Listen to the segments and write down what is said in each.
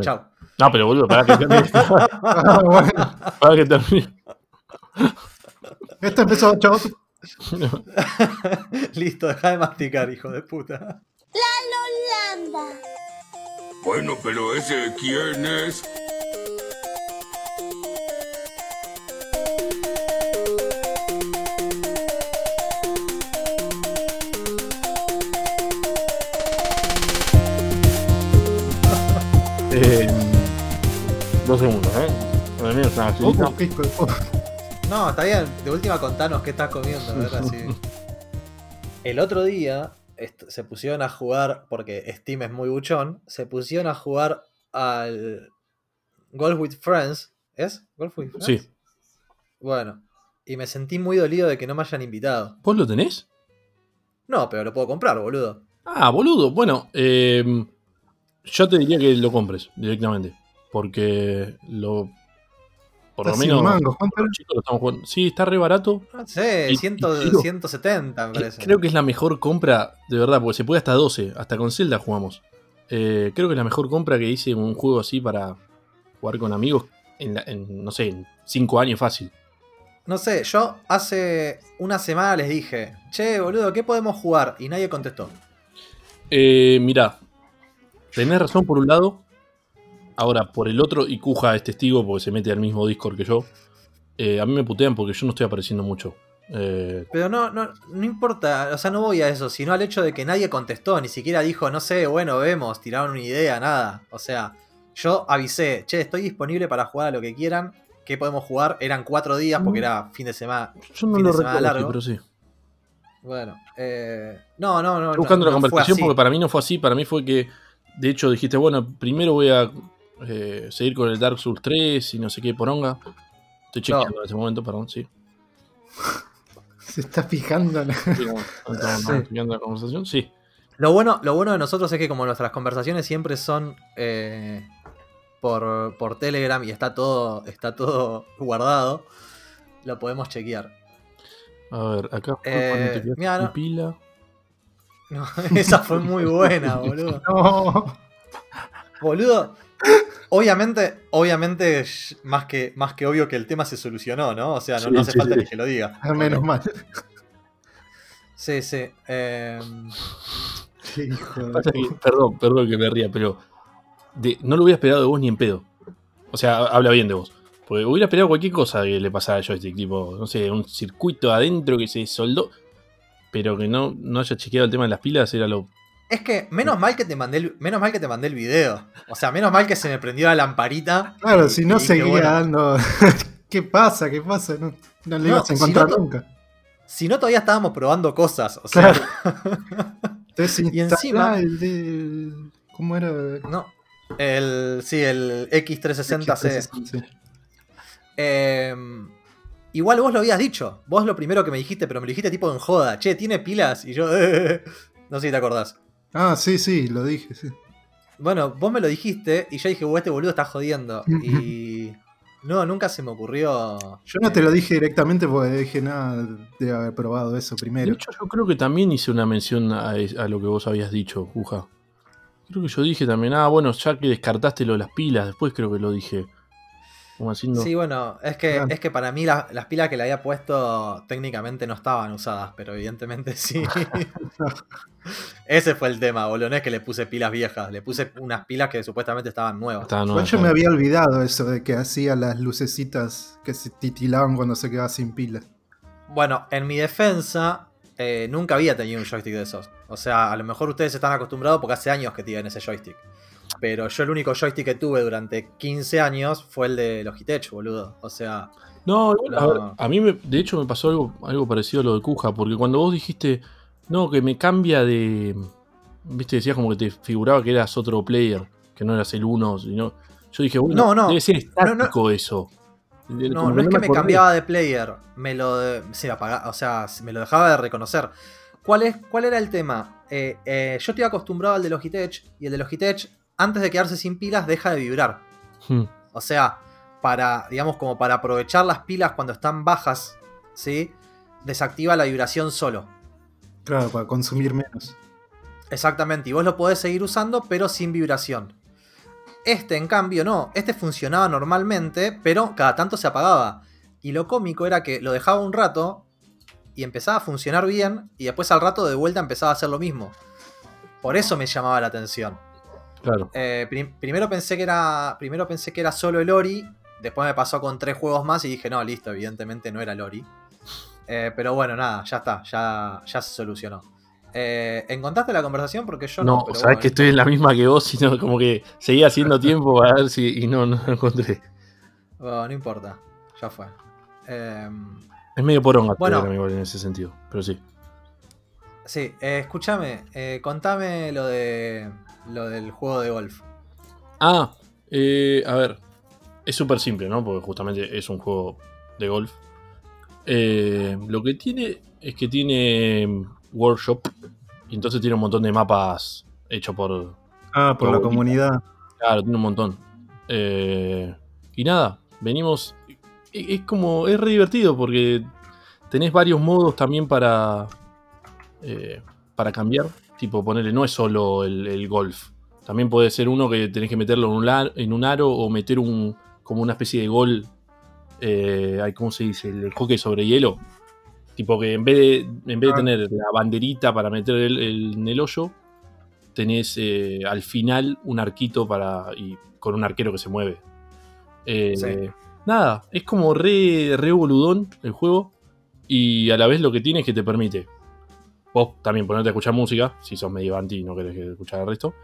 Chao. No, pero boludo, para que termine. Ah, bueno. para que termine. Esto empezó, chao. Listo, deja de masticar, hijo de puta. Holanda. Bueno, pero ese quién es? Dos segundos, ¿eh? Una. No, está bien. De última contanos qué estás comiendo, ¿verdad? Sí. El otro día se pusieron a jugar, porque Steam es muy buchón, se pusieron a jugar al Golf with Friends. ¿Es? ¿Golf with Friends? Sí. Bueno, y me sentí muy dolido de que no me hayan invitado. ¿Vos lo tenés? No, pero lo puedo comprar, boludo. Ah, boludo. Bueno, eh, yo te diría que lo compres directamente. Porque lo. Por lo menos. mangos, ¿cuánto los chicos lo estamos jugando. Sí, está re barato. No sé, Y- 100 y digo, 170 me parece. Creo que es la mejor compra, de verdad, porque se puede hasta 12. Hasta con Zelda jugamos. Eh, creo que es la mejor compra que hice en un juego así para jugar con amigos. En, la- en, no sé, en 5 años fácil. No sé, yo hace una semana les dije, che, boludo, ¿qué podemos jugar? Y nadie contestó. Eh, mirá, tenés razón por un lado. Ahora, por el otro, y Kuja es testigo porque se mete al mismo Discord que yo. eh, a mí me putean porque yo no estoy apareciendo mucho. Eh, Pero no, no, no importa, o sea, no voy a eso, sino al hecho de que nadie contestó, ni siquiera dijo, no sé, bueno, vemos, tiraron una idea, nada. O sea, yo avisé, che, estoy disponible para jugar a lo que quieran. ¿Qué podemos jugar? Eran cuatro días porque era fin de semana. yo no Fin lo de semana recuerdo, largo. pero sí. Bueno, eh, no, no, no. Estoy buscando no, la no conversación porque para mí no fue así. Para mí fue que, de hecho, dijiste, bueno, primero voy a eh, seguir con el Dark Souls 3 y no sé qué poronga. Estoy chequeando en ese momento, perdón, sí. Se está fijando. en- Sí, la conversación, sí. Lo bueno, lo bueno de nosotros es que como nuestras conversaciones siempre son eh, por, por Telegram y está todo, está todo guardado, lo podemos chequear. A ver, acá Eh, no- pila. No, esa fue muy buena, boludo. No. Boludo. Obviamente, obviamente, más que, más que obvio que el tema se solucionó, ¿no? O sea, no, Sí, no hace sí, falta sí. ni que lo diga. Ah, Menos mal. Sí, sí. eh, Qué hijo de Pasa que- puta. perdón, perdón que me ría, pero de- no lo hubiera esperado de vos ni en pedo. O sea, habla bien de vos. Porque hubiera esperado cualquier cosa que le pasara a joystick, tipo, no sé, un circuito adentro que se soldó. Pero que no, no haya chequeado el tema de las pilas era lo. Es que menos mal que te mandé el, menos mal que te mandé el video. O sea, menos mal que se me prendió la lamparita. Claro, y- si no seguía bueno, dando. ¿Qué pasa? ¿Qué pasa? No, no le No, ibas a si encontrar no- nunca. Si no, todavía estábamos probando cosas. O sea, Entonces Y encima- el de. ¿Cómo era? no. El, sí, el X360C. Sí. Eh, igual vos lo habías dicho. Vos lo primero que me dijiste, pero me lo dijiste tipo en joda. Che, ¿tiene pilas? Y yo. no sé si te acordás. Ah, sí, sí, lo dije, sí. Bueno, vos me lo dijiste y yo dije, "Uh, este boludo está jodiendo. Y. No, nunca se me ocurrió. Yo no te eh, lo dije directamente porque dije nada de haber probado eso De primero. hecho, yo creo que también hice una mención a, a lo que vos habías dicho, Juja. Creo que yo dije también, ah, bueno, ya que descartaste lo de las pilas, después creo que lo dije. Como haciendo. Sí, bueno, es que, es que para mí la- las pilas que le había puesto técnicamente no estaban usadas, pero evidentemente sí. Ese fue el tema, boludo. No es que le puse pilas viejas, le puse unas pilas que supuestamente estaban nuevas. Estaba nueva, yo me había olvidado eso de que hacía las lucecitas que se titilaban cuando se quedaba sin pilas. Bueno, en mi defensa, eh, nunca había tenido un joystick de esos. O sea, a lo mejor ustedes están acostumbrados porque hace años que tienen ese joystick. Pero yo el único joystick que tuve durante 15 años fue el de Logitech, boludo. O sea, No, igual, a, No. ver, a mí me- de hecho me pasó algo, algo parecido a lo de Cuja, porque cuando vos dijiste, no, que me cambia de... Viste, decías como que te figuraba que eras otro player, que no eras el uno, sino... Yo dije, bueno, No, no. debe ser No, no. estático eso. No, no es que me acordé. cambiaba de player, me lo, de- se apaga- o sea, me lo dejaba de reconocer. ¿Cuál, es, cuál era el tema? Eh, eh, yo estoy acostumbrado al de Logitech y el de Logitech, antes de quedarse sin pilas, deja de vibrar. Hmm. O sea, para, digamos, como para aprovechar las pilas cuando están bajas, ¿sí? Desactiva la vibración solo. Claro, para consumir menos. Exactamente, y vos lo podés seguir usando, pero sin vibración. Este, en cambio, no. Este funcionaba normalmente, pero cada tanto se apagaba. Y lo cómico era que lo dejaba un rato y empezaba a funcionar bien, y después al rato de vuelta empezaba a hacer lo mismo. Por eso me llamaba la atención. Claro. Eh, prim- primero, pensé que era, primero pensé que era solo el Ori. Después me pasó con tres juegos más y dije, no, listo, evidentemente no era el Ori. Eh, pero bueno, nada, ya está, ya, ya se solucionó. Eh, ¿Encontraste la conversación? Porque yo no. No, sabes bueno. que estoy en la misma que vos, sino como que seguía haciendo tiempo para ver si. Y no, no lo encontré. Bueno, no importa, ya fue. Eh, Es medio poronga Bueno. Igual en ese sentido, pero sí. Sí, eh, escúchame, eh, contame lo de lo del juego de golf. Ah, eh, a ver. Es súper simple, ¿no? Porque justamente es un juego de golf. Eh, lo que tiene es que tiene mm, workshop. Y entonces tiene un montón de mapas hechos por. Ah, por la comunidad. Claro, tiene un montón. Eh, y nada, venimos. Es como. Es re divertido porque tenés varios modos también para. Eh, para cambiar. Tipo, ponerle, no es solo el, el golf. También puede ser uno que tenés que meterlo en un, lar- en un aro o meter un. como una especie de gol. Eh, ¿Cómo se dice? El hockey sobre hielo. Tipo que en vez de, en vez de Ah. tener la banderita para meter el- el- en el hoyo, tenés eh, al final un arquito para. y con un arquero que se mueve. Eh, Sí. Nada, es como re, re boludón el juego. Y a la vez lo que tiene es que te permite. Vos también ponerte a escuchar música, si sos medio anti y no querés que escuchar el resto.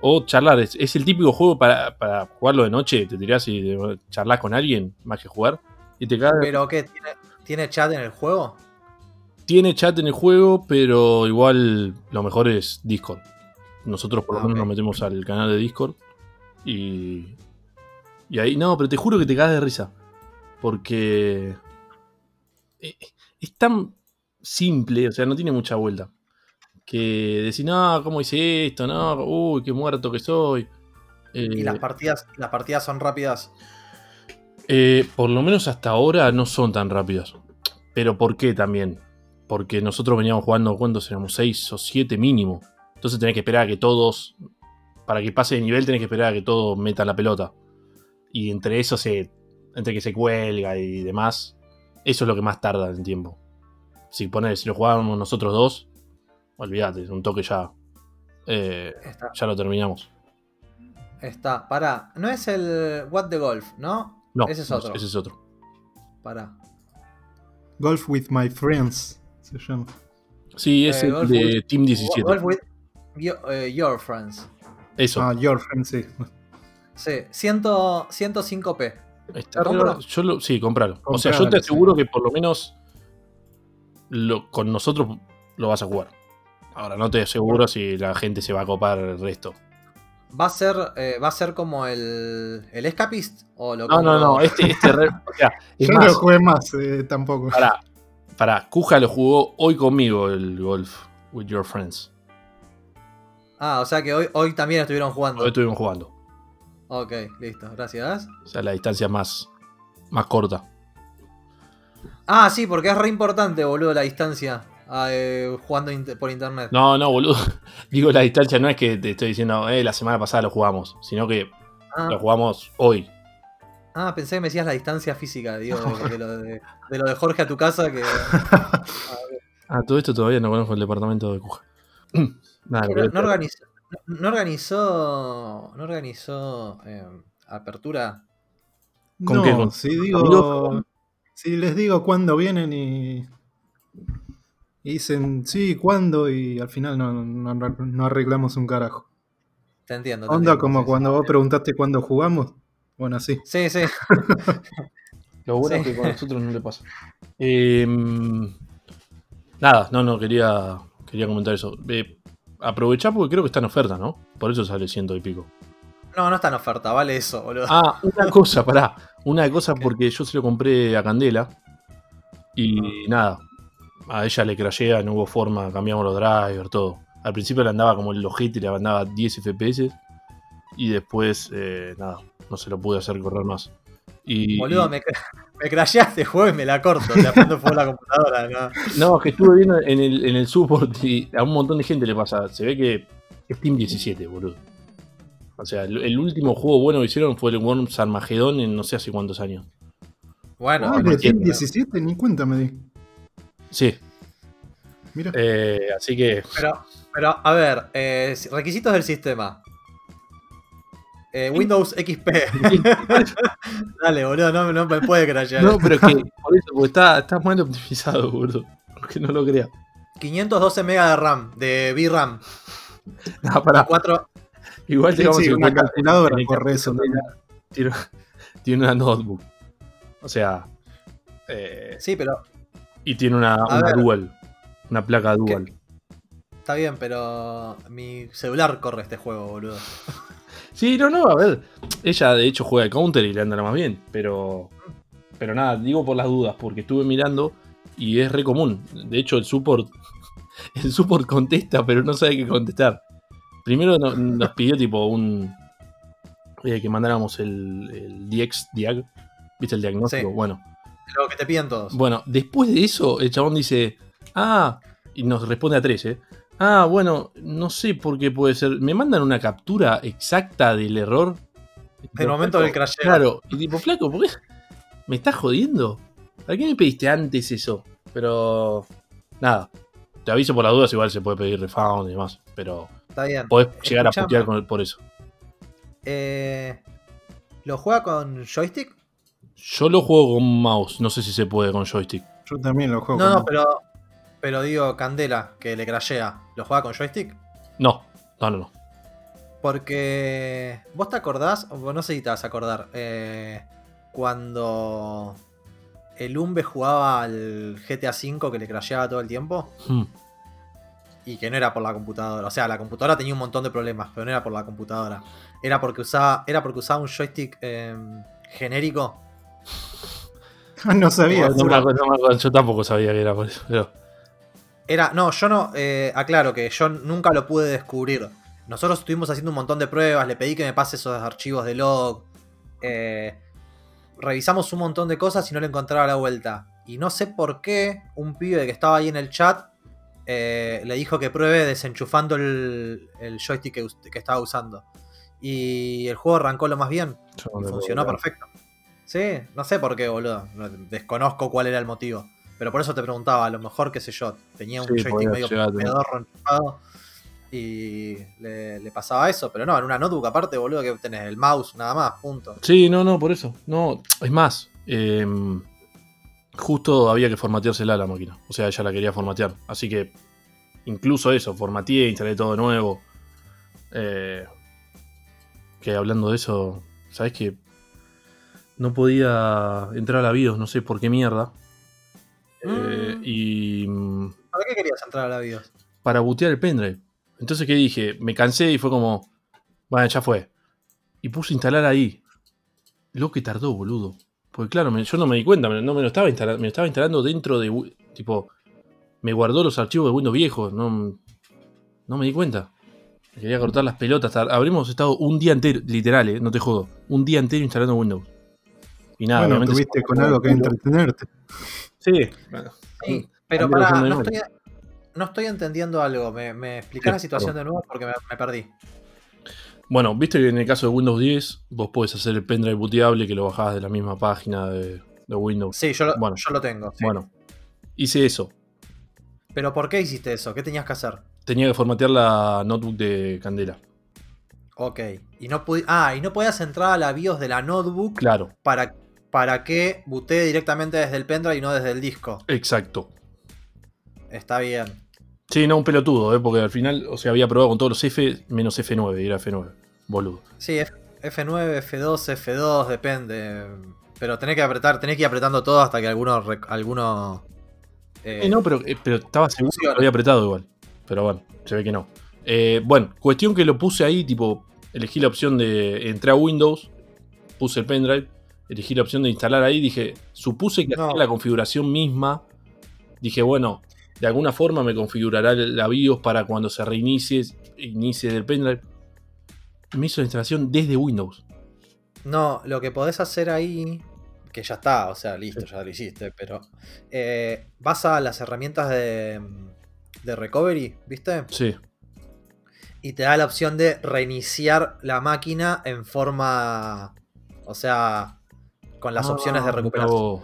O charlar, es, es el típico juego para, para jugarlo de noche, te tirás y charlas con alguien, más que jugar. Y te cae. ¿Pero qué? ¿Tiene, ¿Tiene chat en el juego? Tiene chat en el juego, pero igual lo mejor es Discord. Nosotros por lo Ah, menos nos metemos al canal de Discord. Y. Y ahí. No, pero te juro que te cagas de risa. Porque. eh, Es tan simple, o sea, no tiene mucha vuelta. Que decir, no, ¿cómo hice esto? No, uy, qué muerto que soy. Y Eh, las partidas, las partidas son rápidas. eh, por lo menos hasta ahora no son tan rápidas. Pero ¿por qué también? Porque nosotros veníamos jugando, ¿cuántos éramos? 6 o 7 mínimo. Entonces tenés que esperar a que todos, para que pase de nivel, tenés que esperar a que todos metan la pelota. Y entre eso se, entre que se cuelga y demás, eso es lo que más tarda en tiempo. Si si lo jugábamos nosotros dos, olvídate, un toque ya, eh, ya lo terminamos. está. Pará, no es el What the Golf, ¿no? No, Ese es no, otro. ese es otro. Pará. Golf with my friends se llama. Sí, es Eh, el Golf de with- Team 17. Golf with your, eh, your friends. Eso. Ah, your friends, sí. Sí, 100, 105p. Está. Yo lo, sí, compralo. O sea, yo te sí. aseguro que por lo menos lo- con nosotros lo vas a jugar. Ahora, no te aseguro si la gente se va a copar el resto. ¿Va a ser, eh, ¿va a ser como el, el Escapist? ¿O lo No, no, no. Este, este re- o sea, es Yo no más, jugué más eh, tampoco. para, para, Kuja lo jugó hoy conmigo el golf with your friends. Ah, o sea que hoy, hoy también estuvieron jugando. Hoy estuvimos jugando. Ok, listo, gracias. O sea, la distancia más, más corta. Ah, sí, porque es re importante, boludo, la distancia ah, eh, jugando por internet. No, no, boludo. Digo, la distancia no es que te estoy diciendo, eh, la semana pasada lo jugamos, sino que ah, lo jugamos hoy. ah, pensé que me decías la distancia física, digo, de, de lo, de, de lo de Jorge a tu casa, que Ah, todo esto todavía no conozco el departamento de. Nada, no, organizó, no, organizó, no organizó eh, apertura. ¿Con no, qué? ¿Con amigos? digo. Si les digo cuándo vienen y. y dicen sí, cuándo, y al final no, no, no arreglamos un carajo. Te entiendo. te Onda entiendo, como sí, sí. cuando vos preguntaste cuándo jugamos. Bueno, así. Sí, sí. Lo bueno Sí. es que con nosotros no le pasa. Em, nada, no, no, quería, quería comentar eso. Eh, aprovechá porque creo que está en oferta, ¿no? Por eso sale ciento y pico. No, no está en oferta, vale eso, boludo. Ah, una cosa, pará. Una cosa porque yo se lo compré a Candela. Y nada. A ella le crashea, no hubo forma, cambiamos los drivers, todo. Al principio le andaba como el ojete y le andaba 10 FPS. Y después, eh, nada, no se lo pude hacer correr más. Y, Boludo, me, me crasheaste juego y me la corto. Te prendo fuego la computadora, ¿no? No, es que estuve viendo en el, en el support y a un montón de gente le pasa. Se ve que es Team 17, boludo. O sea, el, el último juego bueno que hicieron fue el Worms Armageddon en no sé hace cuántos años. Bueno, Ah, no de entiendo. 17, ni cuenta me di. Sí, Mira. eh, así que. pero, pero a ver, eh, requisitos del sistema. Eh, Windows XP. Dale, boludo, no, no me puede crashear. No, pero es que por eso, porque está, está mal optimizado, boludo. Aunque no lo crea. 512 MB de RAM, de VRAM. No, pará. 4, Igual Sí, tengamos sí, en una calculadora corre eso Tiene, tiene una notebook. O sea. eh, sí, pero y tiene una, una ver. dual. Una placa dual. está bien, pero mi celular corre este juego, boludo. Sí, no, no, a ver. Ella de hecho juega de counter y le anda más bien. Pero. Pero nada, digo por las dudas, porque estuve mirando y es re común. De hecho, el support. El support contesta, pero no sabe qué contestar. Primero no- nos pidió tipo un. eh, que mandáramos el, el DX Diag. ¿Viste el diagnóstico? Sí. Bueno. Lo que te piden todos. Bueno, después de eso, el chabón dice. Ah. Y nos responde a tres, ¿eh? Ah, bueno, no sé por qué puede ser. Me mandan una captura exacta del error. El momento del crasheo. Claro, y tipo, flaco, ¿por qué? ¿Me estás jodiendo? ¿Para qué me pediste antes eso? Pero. Nada. Te aviso por las dudas, igual se puede pedir refund y demás. Pero Está bien. podés llegar a putear con- por eso. Eh, ¿Lo juega con joystick? Yo lo juego con mouse, no sé si se puede con joystick. Yo también lo juego. No, no, con- pero. Pero digo, Candela, que le crashea. ¿Lo juega con joystick? No, no, no, no. Porque. ¿Vos te acordás? O no sé si te vas a acordar. eh, cuando. El Umbe jugaba al GTA V que le crasheaba todo el tiempo. Hmm. Y que no era por la computadora. O sea, la computadora tenía un montón de problemas, pero no era por la computadora. Era porque usaba, era porque usaba un joystick eh, genérico. No sabía. No yo tampoco sabía que era por eso. Pero... Era, no, yo no, eh, aclaro que yo nunca lo pude descubrir. Nosotros estuvimos haciendo un montón de pruebas, le pedí que me pase esos archivos de log. eh, revisamos un montón de cosas y no le encontraba la vuelta. Y no sé por qué un pibe que estaba ahí en el chat eh, le dijo que pruebe desenchufando el, el joystick que, estaba usando. Y el juego arrancó lo más bien. Y funcionó perfecto. Sí, no sé por qué, boludo. No- Desconozco cuál era el motivo. Pero por eso te preguntaba, a lo mejor, qué sé yo, tenía un Sí, joystick medio pedorro enchufado y le, le pasaba eso. Pero no, en una notebook aparte, boludo, que tenés el mouse, nada más, punto. Sí, no, no, por eso. No, es más, eh, justo había que formateársela a la máquina. O sea, ella la quería formatear. Así que incluso eso, formateé, instalé todo de nuevo. Eh, que hablando de eso, ¿sabes qué? No podía entrar a la BIOS, no sé por qué mierda. Eh, Mm. y ¿Para qué querías entrar a la BIOS? para bootear el pendrive. Entonces, ¿qué dije? Me cansé y fue como, bueno, ya fue. Y puse instalar ahí. Lo que tardó, boludo. Porque claro, me- yo no me di cuenta, me- no me lo estaba instalando, me lo estaba instalando dentro de, tipo, me guardó los archivos de Windows viejos, no, no me di cuenta. Me quería cortar las pelotas. Habremos estado un día entero, literal, eh, no te jodo, un día entero instalando Windows. Y nada, bueno, obviamente tuviste con algo que entretenerte. Sí, bueno, Sí, pero usando no estoy, no estoy entendiendo algo. ¿Me, me explicás Sí, la situación de nuevo? Porque me, me perdí. Bueno, viste que en el caso de Windows 10 vos podés hacer el pendrive booteable que lo bajás de la misma página de, de Windows. Sí, yo lo, Bueno. yo lo tengo. sí. Bueno, hice eso. Pero ¿por qué hiciste eso? ¿Qué tenías que hacer? Tenía que formatear la notebook de Candela. Ok. Y no ah, y no podías entrar a la BIOS de la notebook Claro, para, para que bootee directamente desde el pendrive y no desde el disco. exacto. Está bien. Sí, no, un pelotudo, ¿eh? porque al final, o sea, había probado con todos los F menos F9 y era F9. Boludo. Sí, F- F9, F2, F2, depende. Pero tenés que apretar, tenés que ir apretando todo hasta que alguno. alguno eh, Eh, no, pero, eh, pero estaba seguro que lo había apretado igual. Pero bueno, se ve que no. Eh, bueno, cuestión que lo puse ahí, tipo, elegí la opción de. Entré a Windows, puse el pendrive, elegí la opción de instalar ahí, dije, supuse que No. hacía la configuración misma. Dije, bueno, de alguna forma me configurará la BIOS para cuando se reinicie, inicie del pendrive. Me hizo la instalación desde Windows. No, lo que podés hacer ahí. Que ya está, o sea, listo, ya lo hiciste. Pero. eh, vas a las herramientas de. de recovery, ¿viste? Sí, y te da la opción de reiniciar la máquina en forma. O sea, con las opciones de Ah, recuperación.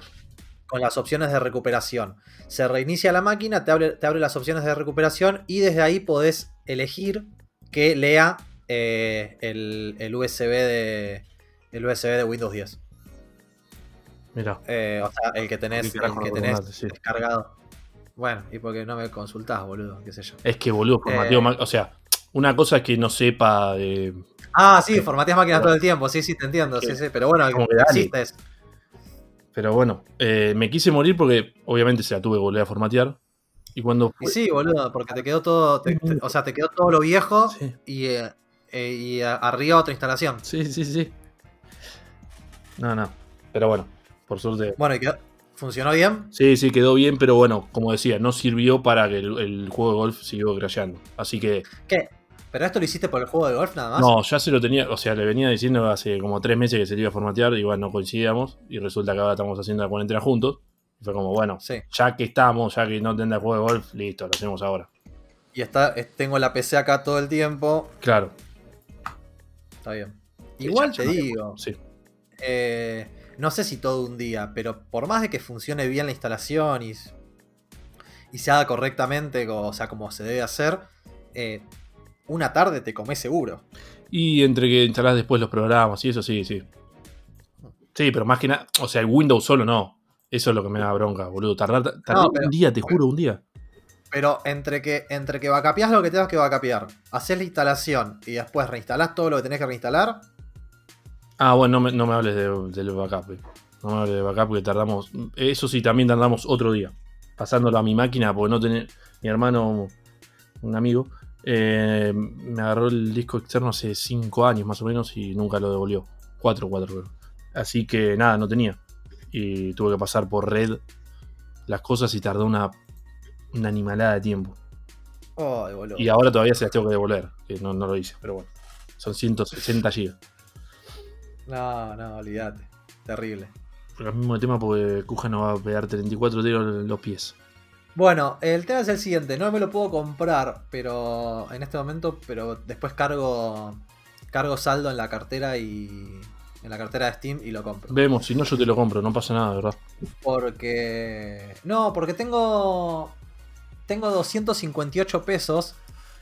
Con las opciones de recuperación. Se reinicia la máquina, te abre, te abre las opciones de recuperación y desde ahí podés elegir que lea eh, el, el USB de. El USB de Windows 10. Mirá. Eh, o sea, el que tenés, ¿Qué carajo el que tenés? Sí. descargado. Bueno, y porque no me consultás, boludo, qué sé yo. Es que, boludo, formateo Eh. O sea, una cosa es que no sepa de. Ah, sí, formateas máquinas todo el tiempo, sí, sí, te entiendo, sí, sí, pero bueno, como que existe eso. Pero bueno, eh, me quise morir porque obviamente se la tuve que volver a formatear. Y cuando Y sí, boludo, porque te quedó todo, te- te- o sea, te quedó todo lo viejo Sí. y, eh, eh, y arriba otra instalación. Sí, sí, sí. No, no. Pero bueno, por suerte. Bueno, y quedó, funcionó bien. Sí, sí, quedó bien, pero bueno, como decía, no sirvió para que el, el juego de golf siguió crasheando. Así que, ¿Qué? ¿Pero esto lo hiciste por el juego de golf nada más? no, ya se lo tenía, o sea, le venía diciendo hace como tres meses que se le iba a formatear, bueno, no coincidíamos, y resulta que ahora estamos haciendo la cuarentena juntos. Y fue como, bueno, Sí. ya que estamos, ya que no tendrá juego de golf, listo, lo hacemos ahora. Y está, es- tengo la PC acá todo el tiempo. Claro. Está bien. Igual ya- te ya no- digo, Sí. eh, no sé si todo un día, pero por más de que funcione bien la instalación y, y se haga correctamente, o sea, como se debe hacer, eh, una tarde te comés seguro. Y entre que instalás después los programas y eso, sí, sí. Sí, pero más que nada, o sea, el Windows solo no. Eso es lo que me da bronca, boludo. Tardar, tardé No, pero- un día, te juro, un día. Pero entre que, entre que backupeás lo que tengas que backupear, haces la instalación y después reinstalás todo lo que tenés que reinstalar, Ah, bueno, no me, no me hables de- del backup. eh. No me hables de backup porque tardamos. Eso sí, también tardamos otro día. Pasándolo a mi máquina porque no tenía. Mi hermano, un amigo, eh, me agarró el disco externo hace 5 años más o menos y nunca lo devolvió. 4, 4 creo. Así que nada, no tenía. Y tuve que pasar por red las cosas y tardó una, una animalada de tiempo. Boludo. Y ahora todavía se las tengo que devolver. Que no, no lo hice, pero bueno. Son 160 GB. No, no, olvídate. Terrible. Pero el mismo tema porque Kuja no va a pegar 34 tiros en los pies. Bueno, el tema es el siguiente, no me lo puedo comprar, pero en este momento, pero después cargo cargo saldo en la cartera y en la cartera de Steam y lo compro. Vemos, si no yo te lo compro, no pasa nada, ¿verdad? Porque no, porque tengo tengo 258 pesos,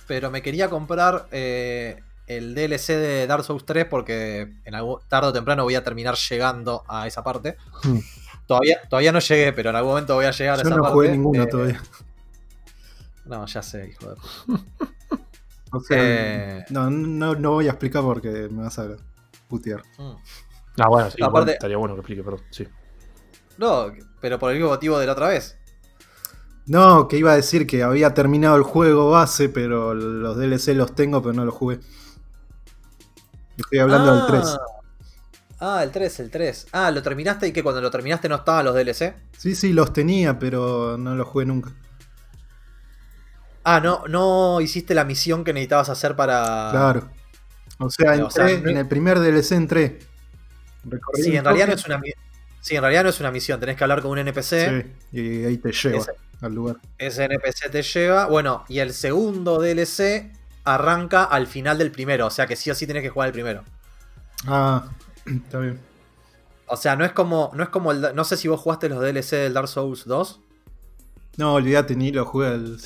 pero me quería comprar eh, el DLC de Dark Souls 3 porque en algún, tarde o temprano voy a terminar llegando a esa parte. Todavía, todavía no llegué, pero en algún momento voy a llegar a Yo esa no parte. jugué ninguno Eh, todavía. No, ya sé, hijo de puta. O sea, eh. no, no, no voy a explicar porque me vas a putear. Mm. Ah, bueno, sí, Aparte- bueno, estaría bueno que explique, perdón. Sí. No, pero por el mismo motivo de la otra vez. No, que iba a decir que había terminado el juego base, pero los DLC los tengo, pero no los jugué. Estoy hablando del 3. Ah, el 3, el 3. Ah, lo terminaste y que cuando lo terminaste no estaban los DLC. Sí, sí, los tenía, pero no los jugué nunca. Ah, no, no hiciste la misión que necesitabas hacer para. Claro. O sea, O sea, entré, no- en el primer DLC entré. Recorrí Sí, en realidad no es una Sí, en realidad no es una misión, tenés que hablar con un NPC, Sí, y ahí te lleva Ese- al lugar. ese NPC te lleva, bueno, y el segundo DLC arranca al final del primero, o sea que sí o sí tenés que jugar el primero. Ah, está bien. O sea, no es como, no es como el, no sé si vos jugaste los DLC del Dark Souls 2. No, olvídate, ni lo jugué al,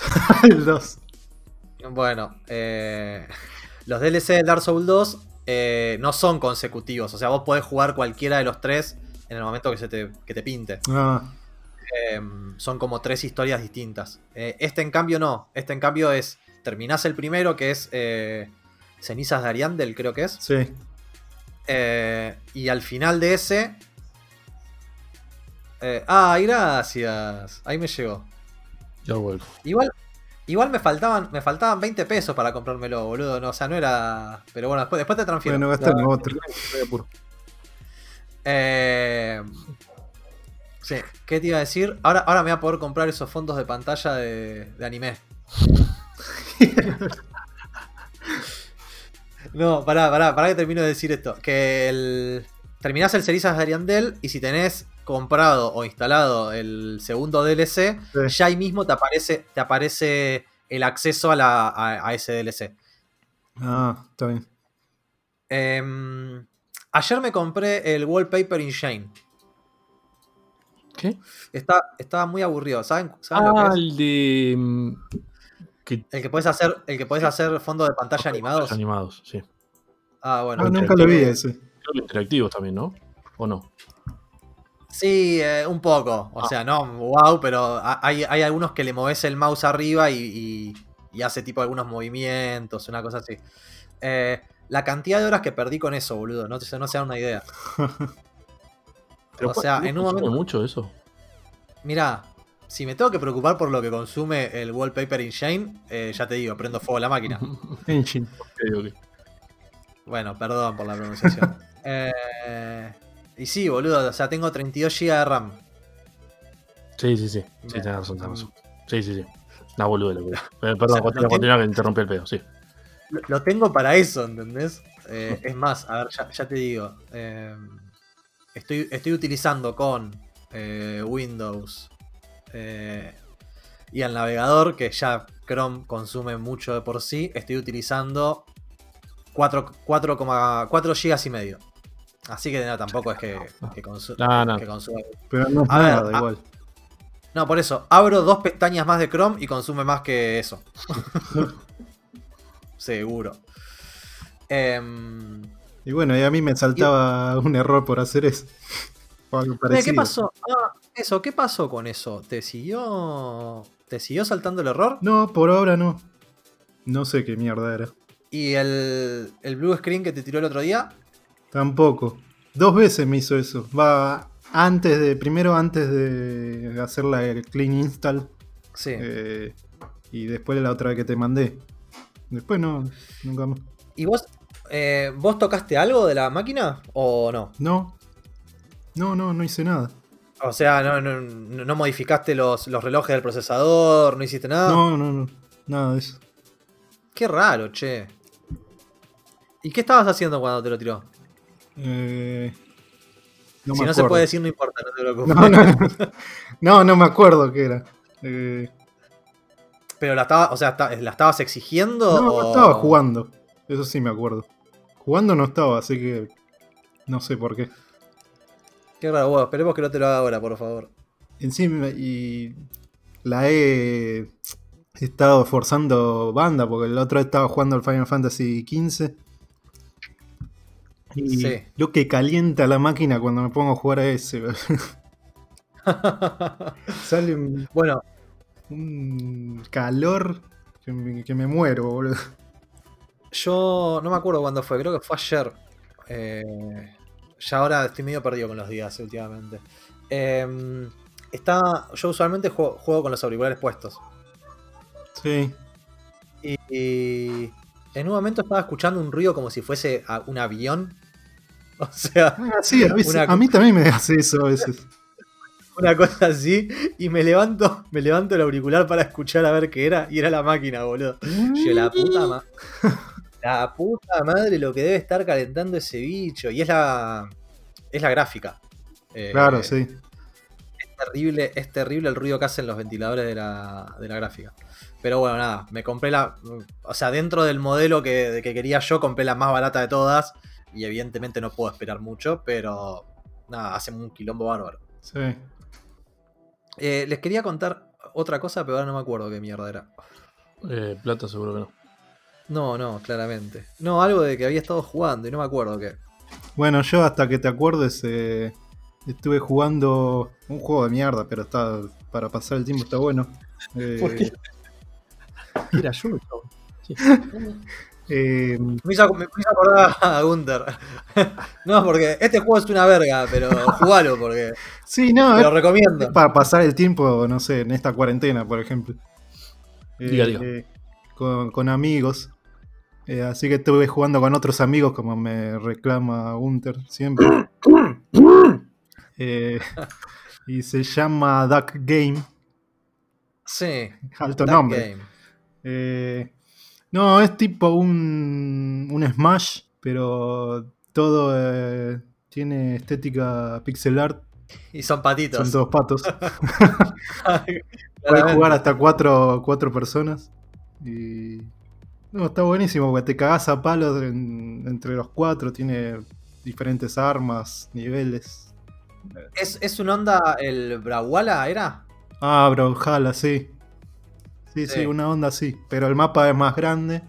al 2. Bueno, eh, los DLC del Dark Souls 2 eh, no son consecutivos. O sea, vos podés jugar cualquiera de los tres en el momento que, se te, que te pinte. Ah, Eh, son como tres historias distintas. Eh, este en cambio no. Este en cambio es, terminás el primero que es Cenizas de Ariandel, creo que es. sí. Eh, y al final de ese... eh, ¡Ay, gracias! Ahí me llegó. Ya vuelvo. Igual, igual me faltaban, me faltaban 20 pesos para comprármelo, boludo. No, o sea, no era. Pero bueno, después, después te transfiero. Bueno, gastar en otro. Eh, sí, ¿qué te iba a decir? Ahora, ahora me voy a poder comprar esos fondos de pantalla de, de anime. no, pará, pará, pará que termino de decir esto. Que el, terminás el Cerizas de Ariandel y si tenés comprado o instalado el segundo DLC, Sí. ya ahí mismo te aparece, te aparece el acceso a, la, a, a ese DLC. Ah, está bien. Em, ayer me compré el Wallpaper in Shane. ¿Qué? Está, estaba muy aburrido. ¿Saben, saben lo que Ah, es? el de. Que, El que puedes hacer, el que puedes hacer fondo de pantalla animados. Animados, sí. Ah, bueno. Ah, nunca lo vi ese. Creo que interactivos también, ¿no? ¿O no? Sí, eh, un poco. O Ah. sea, no, wow, pero ha- hay, hay algunos que le moves el mouse arriba y, y- y hace tipo algunos movimientos, una cosa así. Eh, la cantidad de horas que perdí con eso, boludo, no, te- no se dan una idea. Pero O sea, ¿no en un momento- mucho eso? Mirá, si me tengo que preocupar por lo que consume el wallpaper in Shane, eh, ya te digo, prendo fuego a la máquina. Engine. Ok, ok. Bueno, perdón por la pronunciación. Eh, y sí, boludo, o sea, tengo 32 GB de RAM. Sí, sí, sí. Sí, tenés razón, tenés razón. Sí, sí, sí. Una boluda, lo que- Eh, Perdón, O sea, continúa, no continúa que interrumpí el pedo, sí. Lo- Lo tengo para eso, ¿entendés? Eh, es más, a ver, ya, ya te digo. eh, estoy, estoy utilizando con eh, Windows eh, y el navegador, que ya Chrome consume mucho de por sí. Estoy utilizando 4, 4,4 GB y medio. Así que no, tampoco es que, que, consu- No, no. que consuma. Pero no es A nada, igual. No, por eso, abro dos pestañas más de Chrome y consume más que eso. Seguro. Em, Y bueno, y a mí me saltaba un error por hacer eso. O algo. ¿Qué pasó? Ah, eso, ¿qué pasó con eso? ¿Te siguió. ¿Te siguió saltando el error? No, por ahora no. No sé qué mierda era. ¿Y el, el blue screen que te tiró el otro día? Tampoco. Dos veces me hizo eso. Va antes de. Primero antes de hacer la clean install. Sí. eh, y después la otra vez que te mandé. Después no, nunca más. ¿Y vos, eh, vos tocaste algo de la máquina o no? No. No, no, no hice nada. O sea, no, no, no- no modificaste los, los relojes del procesador, no hiciste nada. No, no, no. Nada de eso. Qué raro, che. ¿Y qué estabas haciendo cuando te lo tiró? Eh, no si me no se puede decir, no importa, no te preocupes. No, no, no. No, no me acuerdo qué era. Eh, Pero la estaba, o sea, ¿la estabas exigiendo? no, no o- estaba jugando. Eso sí me acuerdo. Jugando no estaba, así que no sé por qué. Qué raro, bueno, esperemos que no te lo haga ahora, por favor. Encima, y la he estado forzando banda, porque el otro estaba jugando al Final Fantasy XV. Y Sí. lo que calienta la máquina cuando me pongo a jugar a ese. Sale un, bueno, un calor que me, que me muero, boludo. yo no me acuerdo cuándo fue, creo que fue ayer. Eh, ya ahora estoy medio perdido con los días últimamente. Eh, está, yo usualmente juego, juego con los auriculares puestos. Sí. Y, y en un momento estaba escuchando un ruido como si fuese a- un avión. O sea, Ah, sí, a, veces- Una- a mí también me hace eso a veces. una cosa así. Y me levanto, me levanto el auricular para escuchar a ver qué era. Y era la máquina, boludo. Yo, la puta madre. La puta madre lo que debe estar calentando ese bicho. Y es la. Es la gráfica. Eh, Claro, sí. Es terrible, es terrible el ruido que hacen los ventiladores de la, de la gráfica. Pero bueno, nada, me compré la. O sea, dentro del modelo que, que quería yo, compré la más barata de todas. Y evidentemente no puedo esperar mucho, pero. Nada, hacen un quilombo bárbaro. Sí. Eh, les quería contar otra cosa, pero ahora no me acuerdo qué mierda era. Eh, plata seguro que no. No, no, claramente. No, algo de que había estado jugando y no me acuerdo qué. Bueno, yo hasta que te acuerdes eh, estuve jugando un juego de mierda, pero está para pasar el tiempo está bueno. Eh, ¿Por qué? Era yo, eh, Me hizo, me hizo acordar a Gunther. no, porque este juego es una verga, pero jugalo porque sí, no, te es lo recomiendo. para pasar el tiempo, no sé, en esta cuarentena, por ejemplo. Eh, Diga, diga. eh, con, con amigos. Eh, así que estuve jugando con otros amigos, como me reclama Gunter siempre. Eh, y se llama Duck Game. Sí, Alto Duck nombre. Game. Eh, no, es tipo un, un Smash, pero todo tiene estética pixel art. Y son patitos. Son todos patos. Puedes jugar hasta cuatro, cuatro personas. Y No, está buenísimo, porque te cagás a palos en- entre los cuatro, tiene diferentes armas, niveles. ¿Es, es una onda el Brawala, era? Ah, Brawlhalla, sí. sí. Sí, Sí. una onda así. Pero el mapa es más grande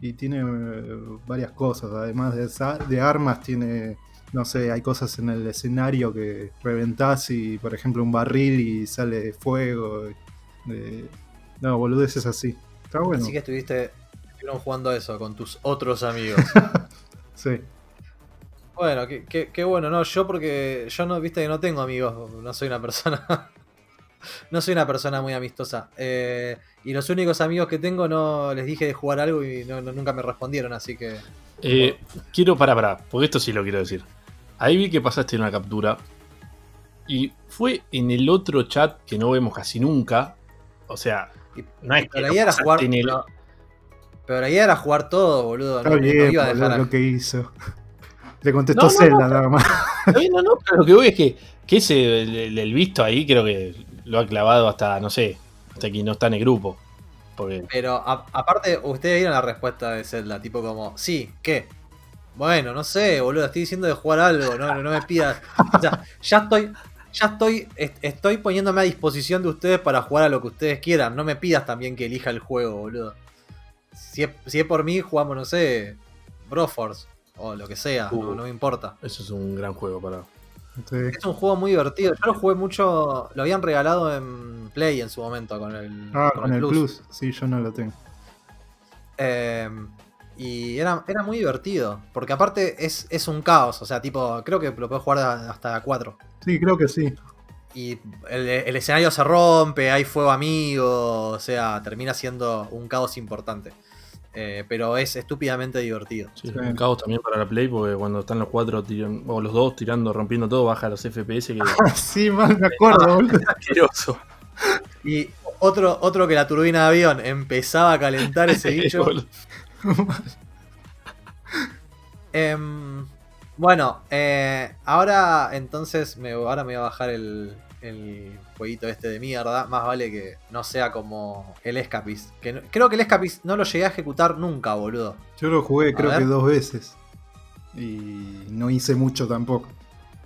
y tiene eh, varias cosas. Además de, esa- de armas, tiene, no sé, hay cosas en el escenario que reventás y, por ejemplo, un barril y sale fuego. eh, no, boludeces así. Está bueno. Así que estuviste estuvieron jugando a eso con tus otros amigos. Sí. bueno, qué, bueno, no, yo porque yo no, viste que no tengo amigos, no soy una persona. no soy una persona muy amistosa. Eh, y los únicos amigos que tengo no les dije de jugar algo y no- no- nunca me respondieron, así que. Eh, quiero, para, para, porque esto sí lo quiero decir. Ahí vi que pasaste una captura. Y fue en el otro chat que no vemos casi nunca. O sea, y- no es que pero ahí era jugar. no, pero era jugar todo, boludo. Está No, no bien, iba a boludo, dejar a- lo que hizo. Le contestó No, no, Zelda nada más. No, no, pero lo que voy es que, que ese, el, visto ahí, creo que lo ha clavado hasta, no sé, hasta quien no está en el grupo. Porque Pero a- aparte, ustedes vieron la respuesta de Zelda, tipo como, sí, ¿qué? Bueno, no sé, boludo, estoy diciendo de jugar algo, no, no me pidas. O sea, ya estoy, ya estoy, est- estoy poniéndome a disposición de ustedes para jugar a lo que ustedes quieran. No me pidas también que elija el juego, boludo. Si es, si es por mí, jugamos, no sé, Broforce o lo que sea, no, Uh. no me importa. eso es un gran juego para. Sí. Es un juego muy divertido. Yo lo jugué mucho, lo habían regalado en Play en su momento con el, Ah, con el plus. Sí, yo no lo tengo. Eh, y era, era muy divertido. Porque aparte es, es un caos. O sea, tipo, creo que lo puedes jugar a- hasta 4. Sí, creo que sí. Y el, el escenario se rompe, hay fuego amigo. O sea, termina siendo un caos importante. Eh, pero es estúpidamente divertido. Sí, Sí. Un caos también para la Play, porque cuando están los cuatro tiran- o los dos tirando, rompiendo todo, baja los FPS que sí, mal me acuerdo, boludo. asqueroso. Y otro, otro que la turbina de avión empezaba a calentar ese bicho. Em, bueno, eh, ahora entonces me, ahora me voy a bajar el, el jueguito este de mierda. Más vale que no sea como el Escapist. Que no- creo que el Escapist no lo llegué a ejecutar nunca, boludo. Yo lo jugué A creo ver. que dos veces. Y no hice mucho tampoco.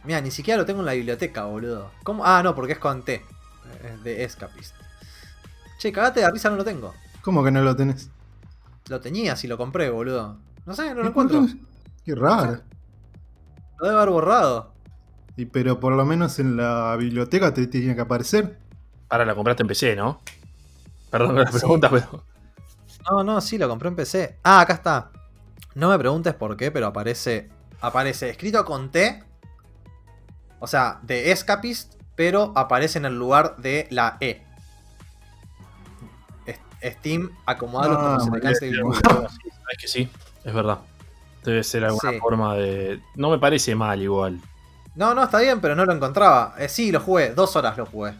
Mira, ni siquiera lo tengo en la biblioteca, boludo. ¿Cómo? Ah, no, porque es con T. Es de Escapist. Che, cagate de risa, no lo tengo. ¿Cómo que no lo tenés? Lo tenía si lo compré, boludo. No sé, no lo ¿Y encuentro. qué? Raro. Lo debe haber borrado. Y pero por lo menos en la biblioteca te tiene que aparecer. Ahora la compraste en PC, ¿no? Perdón la Sí. pregunta, pero. No, no, sí, lo compré en PC. Ah, acá está. No me preguntes por qué, pero aparece. Aparece escrito con T. O sea, de Escapist, pero aparece en el lugar de la E. Steam, acomodalo Ah, como se te cante el. Es que sí, es verdad. Debe ser alguna Sí. forma de. No me parece mal igual. No, no, está bien, pero no lo encontraba. Eh, sí, lo jugué. Dos horas lo jugué.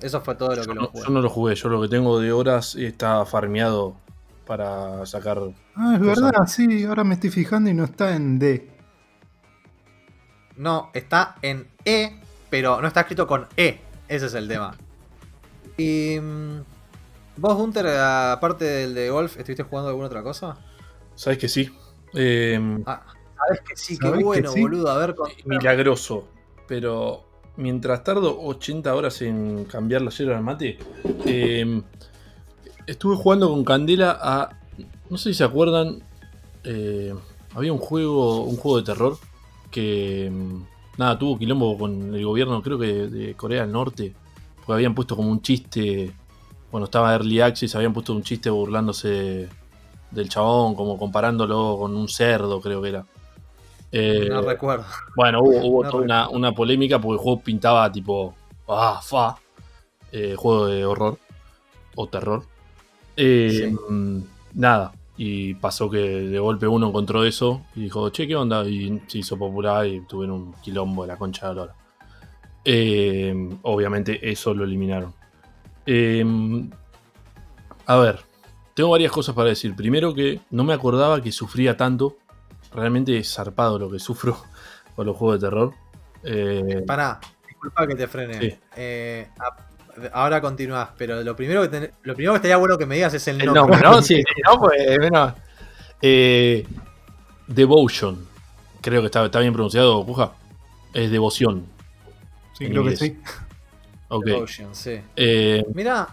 Eso fue todo lo Yo que lo no, jugué. yo no lo jugué, yo lo que tengo de horas está farmeado para sacar. Ah, es verdad, sí, ahora me estoy fijando y no está en D. No, está en E, pero no está escrito con E. Ese es el tema. Y. ¿Vos, Gunter, aparte del de golf, estuviste jugando alguna otra cosa? ¿Sabes que sí? Eh, Ah, sabes que sí, qué ¿Sabés que bueno, sí? boludo. A ver, con... milagroso. Pero mientras tardo 80 horas en cambiar la yerba al mate, eh, estuve jugando con Candela a. No sé si se acuerdan. eh, había un juego, un juego de terror que. mm, Nada, tuvo quilombo con el gobierno, creo que de Corea del Norte. Porque habían puesto como un chiste. Cuando estaba Early Access, habían puesto un chiste burlándose del chabón, como comparándolo con un cerdo, creo que era. Eh, No recuerdo. bueno, hubo, hubo No toda una, una polémica porque el juego pintaba tipo. Ah, fa. eh, juego de horror. O terror. Eh, Nada. Y pasó que de golpe uno encontró eso y dijo, che, ¿qué onda? Y se hizo popular y tuvieron un quilombo de la concha de la lora. Obviamente eso lo eliminaron. Eh, a ver, tengo varias cosas para decir. Primero que no me acordaba que sufría tanto. Realmente es zarpado lo que sufro con los juegos de terror. Eh, Pará, disculpa que te frene. Sí. Eh, a- ahora continuás, pero lo primero que ten- lo primero que estaría bueno que me digas es el El nombre. nombre, ¿no? Sí, sí, no, pues, bueno. Eh, Devotion. Creo que está, está bien pronunciado, Puja. Es devoción. Sí, creo que sí. Ok. Devotion, sí. Eh, Mirá,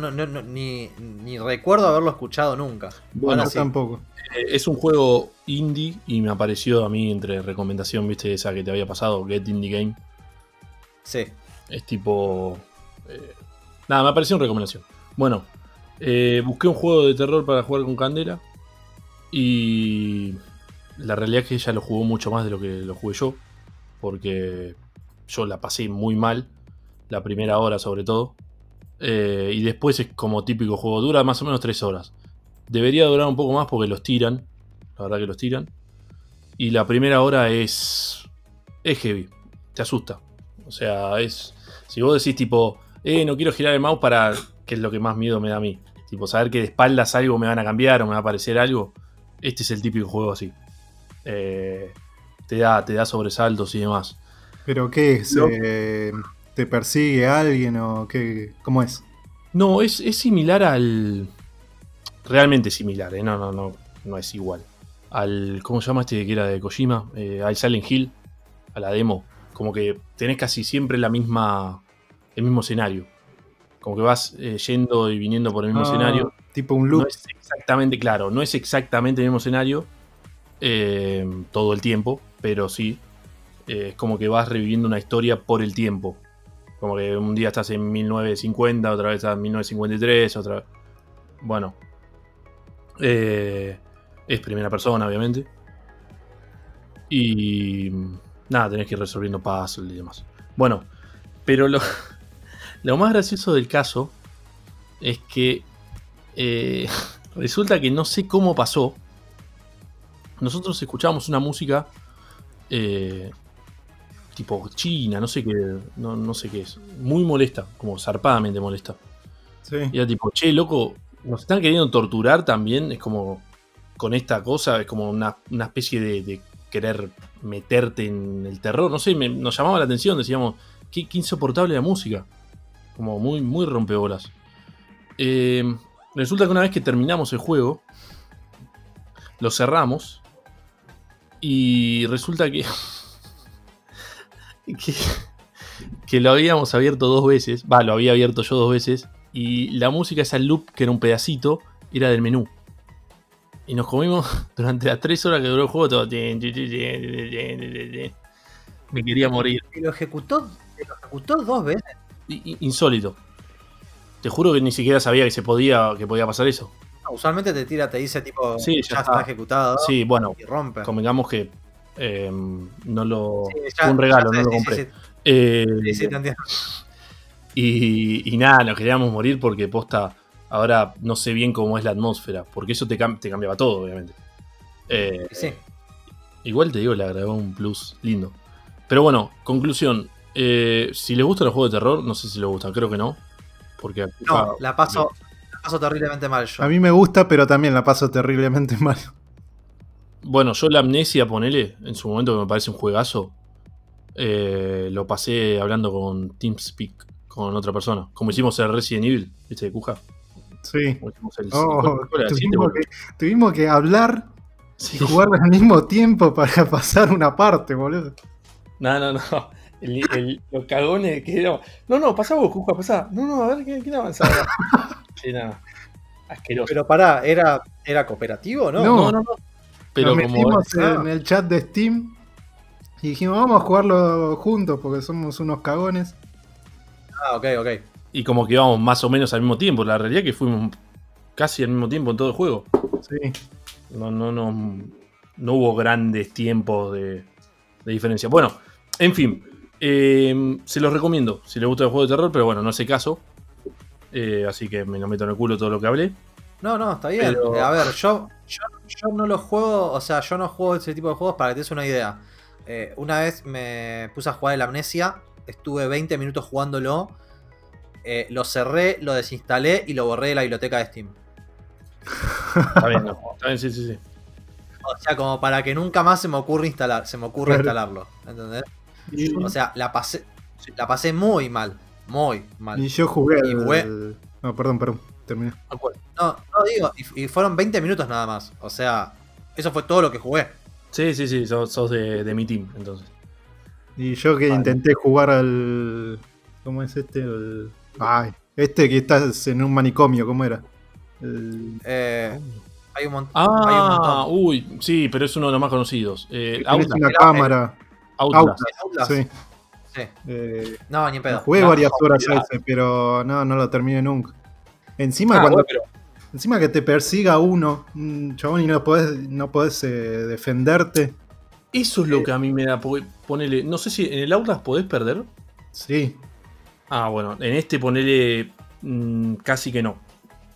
no, no, no, ni, ni recuerdo haberlo escuchado nunca. Bueno, sí. tampoco. eh, es un juego indie y me apareció a mí entre recomendación, viste, esa que te había pasado, Get Indie Game. Sí. Es tipo. eh, nada, me apareció en recomendación. Bueno, eh, busqué un juego de terror para jugar con Candela. Y la realidad es que ella lo jugó mucho más de lo que lo jugué yo. Porque yo la pasé muy mal. La primera hora, sobre todo. Eh, y después es como típico juego. Dura más o menos 3 horas. Debería durar un poco más porque los tiran. La verdad que los tiran. Y la primera hora es. Es heavy. Te asusta. O sea, es. Si vos decís tipo, eh, no quiero girar el mouse para. que es lo que más miedo me da a mí. Tipo, saber que de espaldas algo me van a cambiar o me va a aparecer algo. Este es el típico juego así. Eh, te, da, te da sobresaltos y demás. ¿Pero qué es? No. Eh, ¿Te persigue alguien o qué? ¿Cómo es? No, es, es similar al. Realmente similar, ¿eh? No, no, no. No es igual. Al. ¿Cómo se llama este que era de Kojima? Eh, al Silent Hill. A la demo. Como que tenés casi siempre la misma. El mismo escenario. Como que vas eh, yendo y viniendo por el mismo Ah, escenario. Tipo un loop. No es exactamente, claro, no es exactamente el mismo escenario todo el tiempo, pero sí. es como que vas reviviendo una historia por el tiempo. Como que un día estás en 1950, otra vez estás en 1953, otra. Bueno. Eh, es primera persona, obviamente. Y. Nada, tenés que ir resolviendo puzzles y demás. Bueno, pero lo, lo más gracioso del caso es que eh, resulta que no sé cómo pasó. Nosotros escuchábamos una música eh, tipo china, no sé qué, no, no sé qué es, muy molesta, como zarpadamente molesta. Sí. Y era tipo, che, loco, nos están queriendo torturar también, es como con esta cosa, es como una, una especie de, de querer meterte en el terror, no sé, me- nos llamaba la atención, decíamos, qué, qué insoportable la música, como muy, muy rompebolas. Eh, resulta que una vez que terminamos el juego, lo cerramos y resulta que, que, que lo habíamos abierto dos veces, va, lo había abierto yo dos veces y la música, esa loop que era un pedacito, era del menú. Y nos comimos durante las tres horas que duró el juego todo. Me quería morir. Y lo ejecutó, lo ejecutó dos veces. Insólito. Te juro que ni siquiera sabía que se podía, que podía pasar eso. No, usualmente te tira, te dice tipo, Sí, ya, ya está. está. ejecutado Sí, bueno, y rompe. convengamos que eh, no lo. Sí, fue un regalo, no lo compré. sí, sí, Eh, y, y nada, nos queríamos morir porque posta. Ahora no sé bien cómo es la atmósfera. Porque eso te, cam- te cambiaba todo, obviamente. Eh, Sí. Igual te digo, le agregó un plus lindo. Pero bueno, conclusión. eh, si les gustan los juegos de terror, no sé si les gustan, creo que no. Porque No, la paso, la paso terriblemente mal yo. A mí me gusta, pero también la paso terriblemente mal. Bueno, yo la amnesia, ponele, en su momento que me parece un juegazo. eh, lo pasé hablando con TeamSpeak, con otra persona. Como hicimos el Resident Evil, ¿viste? De Cuja. Sí. Como hicimos el Oh, ¿cuál- cuál era? ¿Siete, tuvimos, que, tuvimos que hablar Sí. y jugar al mismo tiempo para pasar una parte, boludo. No, no, no. El, el- los cagones que éramos. No, no, pasá vos, Cuja, pasá. No, no, a ver quién, quién avanzaba. Sí, nada. Asqueroso. Pero pará, ¿era, era cooperativo no? No. no, no, no. Pero Nos como. metimos en el chat de Steam y dijimos, vamos a jugarlo juntos porque somos unos cagones. Ah, ok, ok. Y como que íbamos más o menos al mismo tiempo. La realidad es que fuimos casi al mismo tiempo en todo el juego. Sí. No, no, no, no hubo grandes tiempos de, de diferencia. Bueno, en fin. eh, se los recomiendo si les gusta el juego de terror, pero bueno, no hace caso. Eh, así que me lo meto en el culo todo lo que hablé. No, no, está bien. Pero- Eh, a ver, yo, yo, yo no lo juego, o sea, yo no juego ese tipo de juegos para que te des una idea. Eh, una vez me puse a jugar el Amnesia, estuve 20 minutos jugándolo, eh, lo cerré, lo desinstalé y lo borré de la biblioteca de Steam. Está bien, no. Está bien, sí, sí, sí. O sea, como para que nunca más se me ocurra instalar, se me ocurra Claro. instalarlo. ¿Entendés? Y- O sea, la pasé, la pasé muy mal. Muy mal. Y yo jugué Y el- fue- No, perdón, perdón. Terminé. No, no digo, y, y fueron 20 minutos nada más. O sea, eso fue todo lo que jugué. Sí, sí, sí, sos, sos de, de mi team, entonces. Y yo que Vale. intenté jugar al. ¿Cómo es este? El- Ay, este que estás en un manicomio, ¿cómo era? El... Eh, hay un, mon- hay un Ah, montón. uy, sí, pero es uno de los más conocidos. Eh, Outlast. una cámara. Outlast. Outlast. Sí. Sí. Eh, No, ni en pedo. jugué No, varias horas a ese, pero no, no lo terminé nunca. Encima Ah, cuando bueno, pero encima que te persiga uno, un chabón, y no podés, no podés eh, defenderte. eso es lo que a mí me da. Ponele, no sé si en el Outlast podés perder. Sí. Ah, bueno, en este ponele mm, casi que no.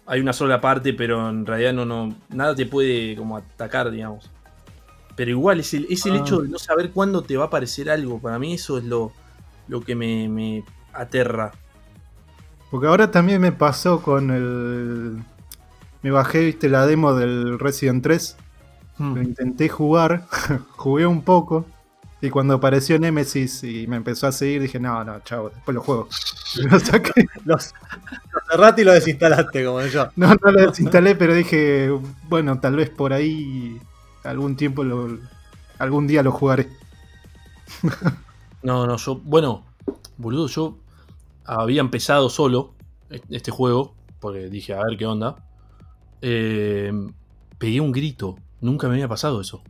Hay una sola parte, pero en realidad no, no, nada te puede como atacar, digamos. Pero igual es el, es el Ah. hecho de no saber cuándo te va a aparecer algo. Para mí eso es lo, lo que me, me aterra. Porque ahora también me pasó con el. Me bajé, viste, la demo del Resident 3. Hmm. Lo intenté jugar, jugué un poco. Y cuando apareció Nemesis y me empezó a seguir, dije, no, no, chavo, después lo juego. Lo saqué. Los, los cerraste y lo desinstalaste, como yo. No, no lo desinstalé, pero dije, bueno, tal vez por ahí algún tiempo lo. algún día lo jugaré. No, no, yo. Bueno, boludo, yo había empezado solo este juego. Porque dije, a ver qué onda. Eh, pegué un grito. Nunca me había pasado eso.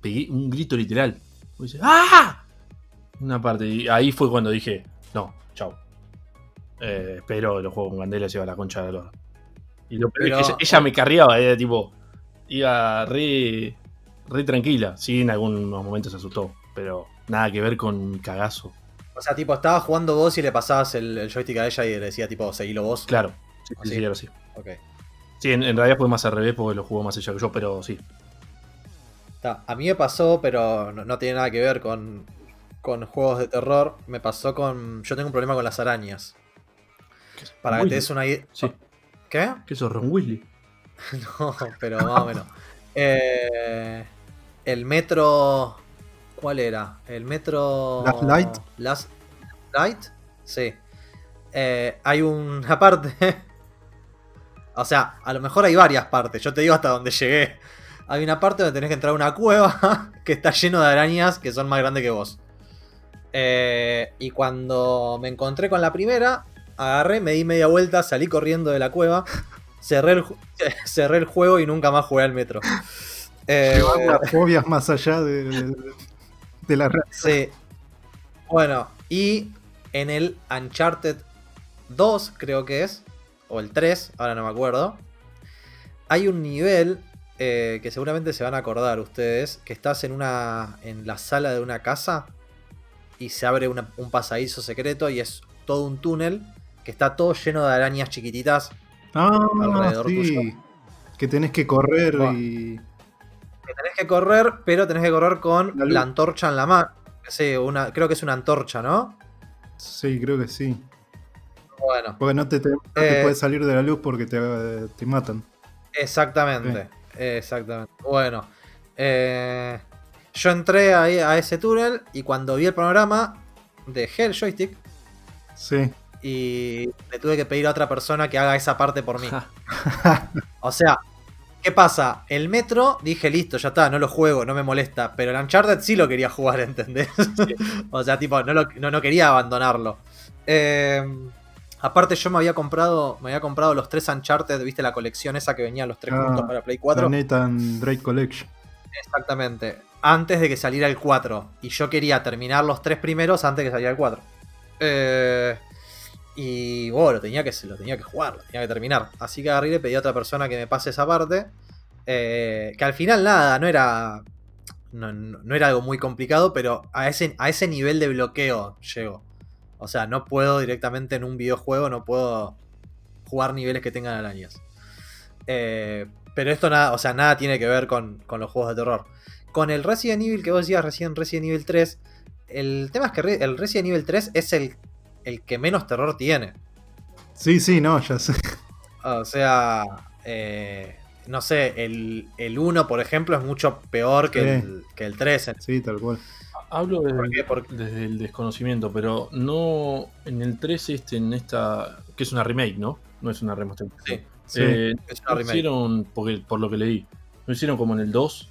Pegué un grito literal. Dice, ¡Ah! Una parte. Y ahí fue cuando dije, no, chau. Eh, espero los juegos con Candela se iba a la concha de la. Y lo peor es que Pero- ella, me carriaba, era tipo. Iba re. re tranquila. Sí, en algunos momentos se asustó. Pero nada que ver con un cagazo. O sea, tipo, estabas jugando vos y le pasabas el, el joystick a ella y le decía, tipo, seguilo vos. Claro. Sí, ¿Ah, sí, sí? era así. Ok. Sí, en, en realidad fue más al revés porque lo jugó más ella que yo, pero sí. Está. A mí me pasó, pero no, no tiene nada que ver con, con juegos de terror. Me pasó con. Yo tengo un problema con las arañas. Para que te des una idea. Sí. ¿Qué? ¿Qué sos, Ron Weasley? No, pero más o menos. Eh, el metro. ¿Cuál era? El metro. Last Light. Last Light. Sí. Eh, hay una parte. o sea, a lo mejor hay varias partes. Yo te digo hasta donde llegué. Hay una parte donde tenés que entrar a una cueva que está lleno de arañas que son más grandes que vos. Eh, y cuando me encontré con la primera, agarré, me di media vuelta, salí corriendo de la cueva, cerré el, ju- cerré el juego y nunca más jugué al metro. Eh, Las fobias más allá de, de- de la. Sí. Bueno, y en el Uncharted 2, creo que es, o el 3, ahora no me acuerdo, hay un nivel eh, que seguramente se van a acordar ustedes, que estás en una en la sala de una casa y se abre una- un pasadizo secreto y es todo un túnel que está todo lleno de arañas chiquititas. Ah, Alrededor sí. tuyo. Que tenés que correr y. Que tenés que correr, pero tenés que correr con La antorcha en la mano. Sí, una, creo que es una antorcha, ¿no? Sí, creo que sí. Bueno. Porque no te, te- no te Eh. puedes salir de la luz porque te, te matan. Exactamente, exactamente. Bueno, eh, yo entré ahí a ese túnel y cuando vi el panorama dejé el joystick Sí. y le tuve que pedir a otra persona que haga esa parte por mí. O sea, ¿qué pasa? El metro, dije listo, ya está, no lo juego, no me molesta. Pero el Uncharted sí lo quería jugar, ¿entendés? o sea, tipo, no, lo- no, no quería abandonarlo. Eh, aparte, yo me había comprado. Me había comprado los tres Uncharted, viste la colección esa que venía los tres Ah, juntos para Play La 4. Nathan Drake Collection. Exactamente. Antes de que saliera el 4. Y yo quería terminar los tres primeros antes de que saliera el 4. Eh, y bueno, lo tenía, que, lo tenía que jugar, lo tenía que terminar. Así que agarré y le pedí a otra persona que me pase esa parte. eh, que al final nada, no era. No, no- era algo muy complicado, pero a ese, a ese nivel de bloqueo llego. O sea, no puedo directamente en un videojuego, no puedo jugar niveles que tengan arañas. Eh, pero esto nada, o sea, nada tiene que ver con, con los juegos de terror. Con el Resident Evil que vos decías recién, Resident Evil 3, el tema es que el Resident Evil 3 es el, el que menos terror tiene. Sí, sí, no, ya sé. O sea, eh, no sé, el, el 1, por ejemplo, es mucho peor que, Sí. el, que el 3. Sí, tal cual. Hablo desde, ¿Por qué? Porque- desde el desconocimiento, pero no en el 3 este, en esta, que es una remake, ¿no? No es una remasterización. Sí, Sí. Eh, es una no remake. hicieron, porque, por lo que leí, no hicieron como en el 2.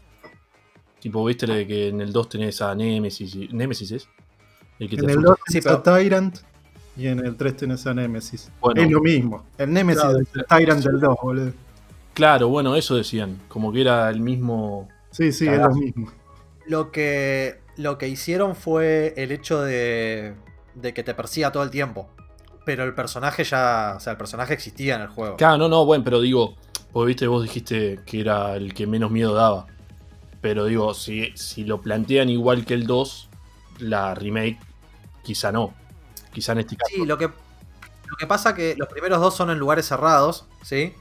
Tipo, viste que en el 2 tenés a Nemesis. y- Nemesis es. El que te en el asusta. 2 Sí, a Tyrant y en el 3 tenés a Nemesis. Bueno. es lo mismo. El Nemesis Claro, es el Tyrant del 2, boludo. Claro, bueno, eso decían. Como que era el mismo. Sí, sí, es lo mismo. Lo que, lo que hicieron fue el hecho de, de que te persiga todo el tiempo. Pero el personaje ya. O sea, el personaje existía en el juego. Claro, no, no, bueno, pero digo, porque viste, vos dijiste que era el que menos miedo daba. Pero digo, si, si lo plantean igual que el 2, la remake, quizá no. Quizá en este caso. Sí, lo que, lo que pasa que los primeros dos son en lugares cerrados, ¿sí?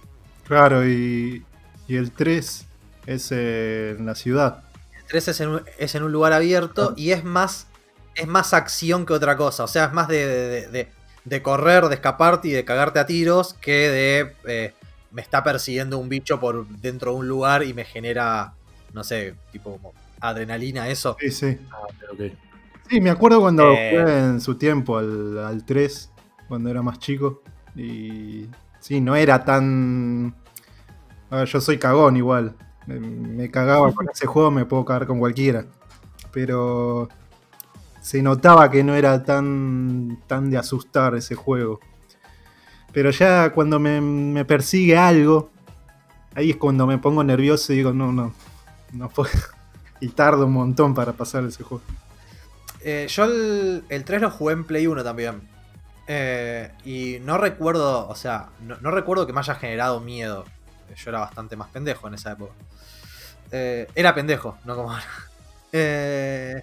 Claro, y, y el 3 es en la ciudad. El 3 es en un, es en un lugar abierto y es más, es más acción que otra cosa. O sea, es más de, de- de- de correr, de escaparte y de cagarte a tiros que de eh, me está persiguiendo un bicho por dentro de un lugar y me genera, no sé, tipo como adrenalina, eso. Sí, sí. Ah, ok. Sí, me acuerdo cuando Eh. jugué en su tiempo al, al 3, cuando era más chico. Y sí, no era tan. A ver, yo soy cagón igual. Me, me cagaba con ese juego, me puedo cagar con cualquiera. Pero se notaba que no era tan, tan de asustar ese juego. Pero ya cuando me, me persigue algo, ahí es cuando me pongo nervioso y digo, no, no, no puedo. Y tardo un montón para pasar ese juego. Eh, yo el, el 3 lo jugué en Play 1 también. Eh, y no recuerdo, o sea, no, no recuerdo que me haya generado miedo. Yo era bastante más pendejo en esa época. Eh, era pendejo, no como ahora.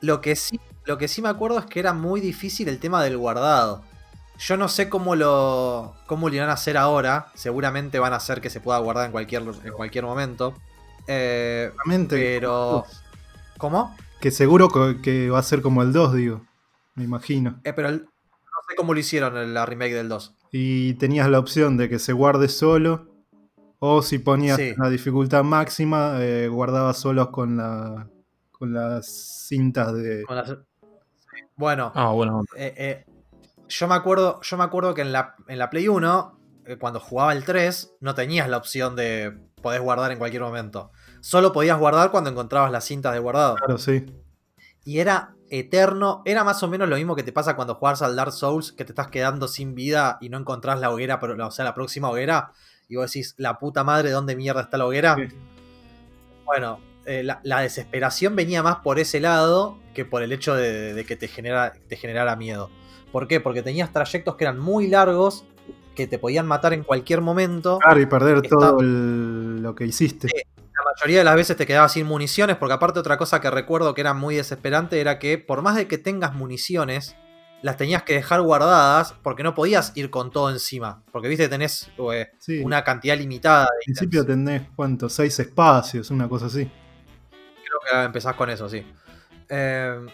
Lo, que sí, lo que sí me acuerdo es que era muy difícil el tema del guardado. Yo no sé cómo lo, cómo lo irán a hacer ahora. Seguramente van a hacer que se pueda guardar en cualquier, en cualquier momento. Eh, pero... ¿Cómo? Que seguro que, va a ser como el 2, digo. Me imagino. Eh, pero el- no sé cómo lo hicieron en la remake del 2. Y tenías la opción de que se guarde solo. O si ponías Sí. la dificultad máxima, eh, guardabas solos con la. con las cintas de. Con las- Bueno, Ah, bueno. eh, eh, yo, me acuerdo, yo me acuerdo que en la, en la Play 1, eh, cuando jugaba el 3, no tenías la opción de podés guardar en cualquier momento. Solo podías guardar cuando encontrabas las cintas de guardado. Claro, sí. Y era eterno. Era más o menos lo mismo que te pasa cuando juegas al Dark Souls, que te estás quedando sin vida y no encontrás la hoguera, pero, o sea, la próxima hoguera. Y vos decís, la puta madre, ¿dónde mierda está la hoguera? Sí. Bueno, eh, la, la desesperación venía más por ese lado que por el hecho de, de que te, genera, te generara miedo. ¿Por qué? Porque tenías trayectos que eran muy largos, que te podían matar en cualquier momento. Claro, y perder todo el- lo que hiciste. Sí. La mayoría de las veces te quedabas sin municiones, porque aparte otra cosa que recuerdo que era muy desesperante era que por más de que tengas municiones, las tenías que dejar guardadas porque no podías ir con todo encima. Porque viste, tenés eh, Sí. una cantidad limitada Al principio tenés, ¿cuánto? Seis espacios, una cosa así. Creo que empezás con eso, sí. Eh,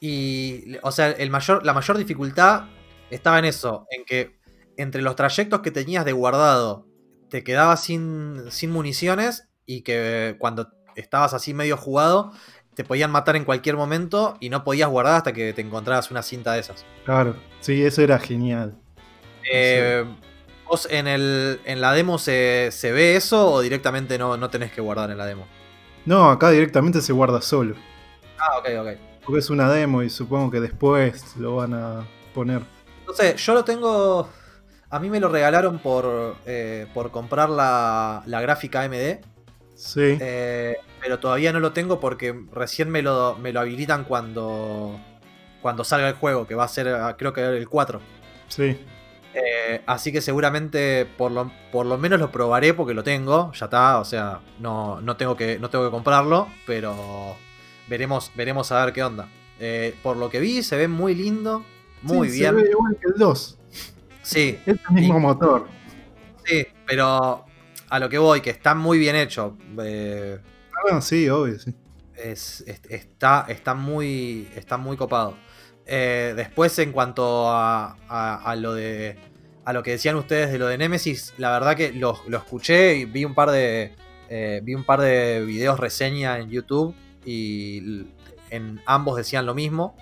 y, o sea, el mayor, la mayor dificultad estaba en eso, en que entre los trayectos que tenías de guardado te quedabas sin, sin municiones y que cuando estabas así medio jugado te podían matar en cualquier momento y no podías guardar hasta que te encontrabas una cinta de esas. Claro, sí, eso era genial. Eh, ¿Vos en, el, en la demo se, se ve eso o directamente no, no tenés que guardar en la demo? No, acá directamente se guarda solo. Ah, ok, ok. Porque es una demo y supongo que después lo van a poner. No sé, yo lo tengo. A mí me lo regalaron por, eh, por comprar la, la gráfica AMD. Sí. eh, pero todavía no lo tengo porque recién me lo, me lo habilitan cuando, cuando salga el juego, que va a ser ah, creo que el 4. Sí. Eh, así que seguramente por lo, por lo menos lo probaré porque lo tengo, ya está, o sea, no, no, tengo, que, no tengo que comprarlo, pero veremos, veremos a ver qué onda. Eh, por lo que vi, se ve muy lindo, muy Sí, bien. Se ve igual que el 2. Sí, Es el mismo Y- motor. Sí, pero a lo que voy, que está muy bien hecho. eh, Ah, sí, obvio, sí. es- es- está, está, muy, está muy copado. Eh, después, en cuanto a, a- a lo de. A lo que decían ustedes de lo de Nemesis, la verdad que lo, lo escuché y vi un par de. eh, vi un par de videos reseña en YouTube. Y en ambos decían lo mismo.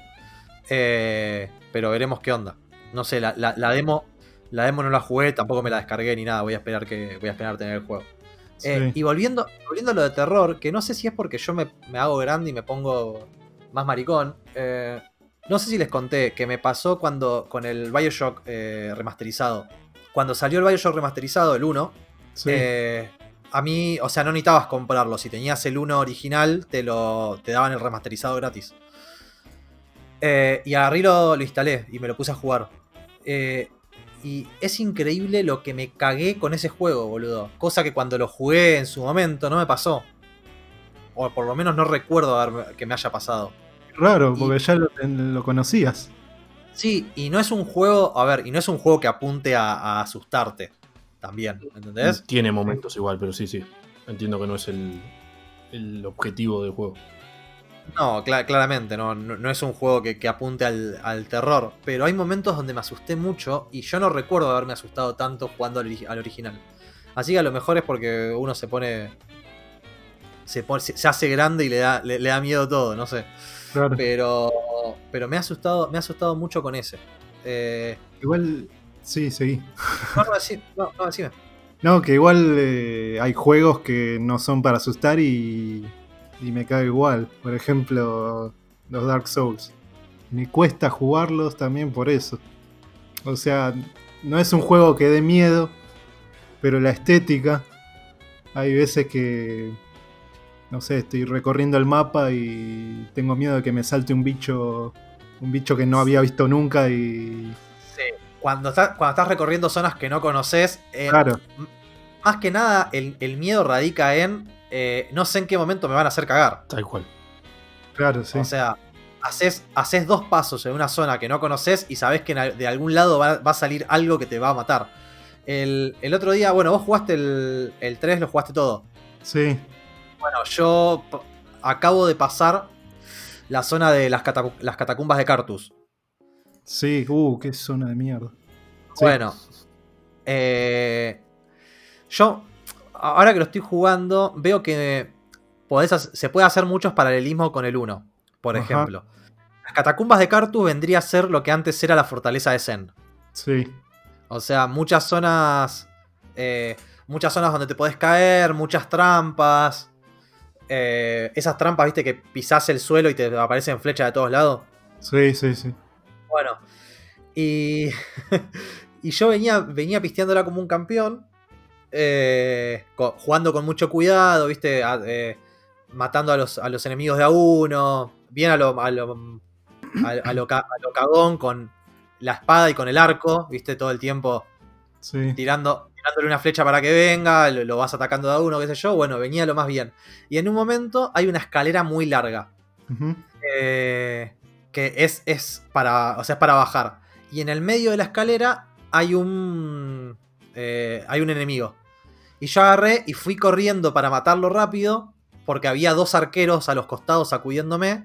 Eh, pero veremos qué onda. No sé, la, la- la demo. La demo no la jugué, tampoco me la descargué ni nada. Voy a esperar que. Voy a esperar tener el juego. Eh, y volviendo, volviendo a lo de terror, que no sé si es porque yo me, me hago grande y me pongo más maricón. eh, no sé si les conté que me pasó cuando con el Bioshock eh, remasterizado. Cuando salió el Bioshock remasterizado, el 1, Sí. eh, a mí, o sea, no necesitabas comprarlo. Si tenías el 1 original, te lo te daban el remasterizado gratis. Y agarré lo, lo instalé y me lo puse a jugar. Eh, y es increíble lo que me cagué con ese juego, boludo. Cosa que cuando lo jugué en su momento no me pasó. O por lo menos no recuerdo haberme- que me haya pasado. Raro, y- porque ya lo, lo conocías. Sí, y no es un juego, a ver, y no es un juego que apunte a, a asustarte. También, ¿entendés? Tiene momentos igual, pero sí, sí. Entiendo que no es el, el objetivo del juego. No, cla- claramente, no, no, no es un juego que, que apunte al, al terror. Pero hay momentos donde me asusté mucho y yo no recuerdo haberme asustado tanto jugando al, ori- al original. Así que a lo mejor es porque uno se pone. Se, pone- se, hace grande y le da, le, le da miedo todo, no sé. Claro. Pero. Pero me ha asustado, me ha asustado mucho con ese. Eh, Igual, sí, seguí. no, no. No, que igual eh, hay juegos que no son para asustar y, y me cae igual. Por ejemplo, los Dark Souls. Me cuesta jugarlos también por eso. O sea, no es un juego que dé miedo, pero la estética, hay veces que, no sé, estoy recorriendo el mapa y tengo miedo de que me salte un bicho, un bicho que no había visto nunca y... Sí. Cuando, estás, cuando estás recorriendo zonas que no conoces, eh, Claro, más que nada el, el miedo radica en eh, no sé en qué momento me van a hacer cagar. Tal cual. claro, sí. O sea, haces, haces dos pasos en una zona que no conoces y sabes que de algún lado va, va a salir algo que te va a matar. El, el otro día, bueno, vos jugaste el, el 3, lo jugaste todo. Sí, Bueno, yo acabo de pasar la zona de las, catacu- las catacumbas de Cartus. sí, uh, qué zona de mierda. Sí. Bueno, eh, yo, ahora que lo estoy jugando, veo que podés se puede hacer muchos paralelismos con el 1. Por Ajá. ejemplo, las catacumbas de Cartus vendría a ser lo que antes era la fortaleza de Zen. Sí, O sea, muchas zonas. eh, muchas zonas donde te podés caer, muchas trampas. eh, esas trampas, viste, que pisás el suelo y te aparecen flechas de todos lados. sí, sí, sí. Bueno. Y. y yo venía, venía pisteándola como un campeón. Eh, jugando con mucho cuidado, viste. a- eh, matando a los, a los enemigos de a uno. Bien a lo. A lo, a, a lo ca- a lo cagón con la espada y con el arco, viste, todo el tiempo Sí, tirando, tirándole una flecha para que venga, lo, vas atacando de a uno, qué sé yo. Bueno, venía lo más bien. Y en un momento hay una escalera muy larga. Eh, que es, es para. O sea, es para bajar. Y en el medio de la escalera hay un. Eh, hay un enemigo. Y yo agarré y fui corriendo para matarlo rápido. Porque había dos arqueros a los costados sacudiéndome.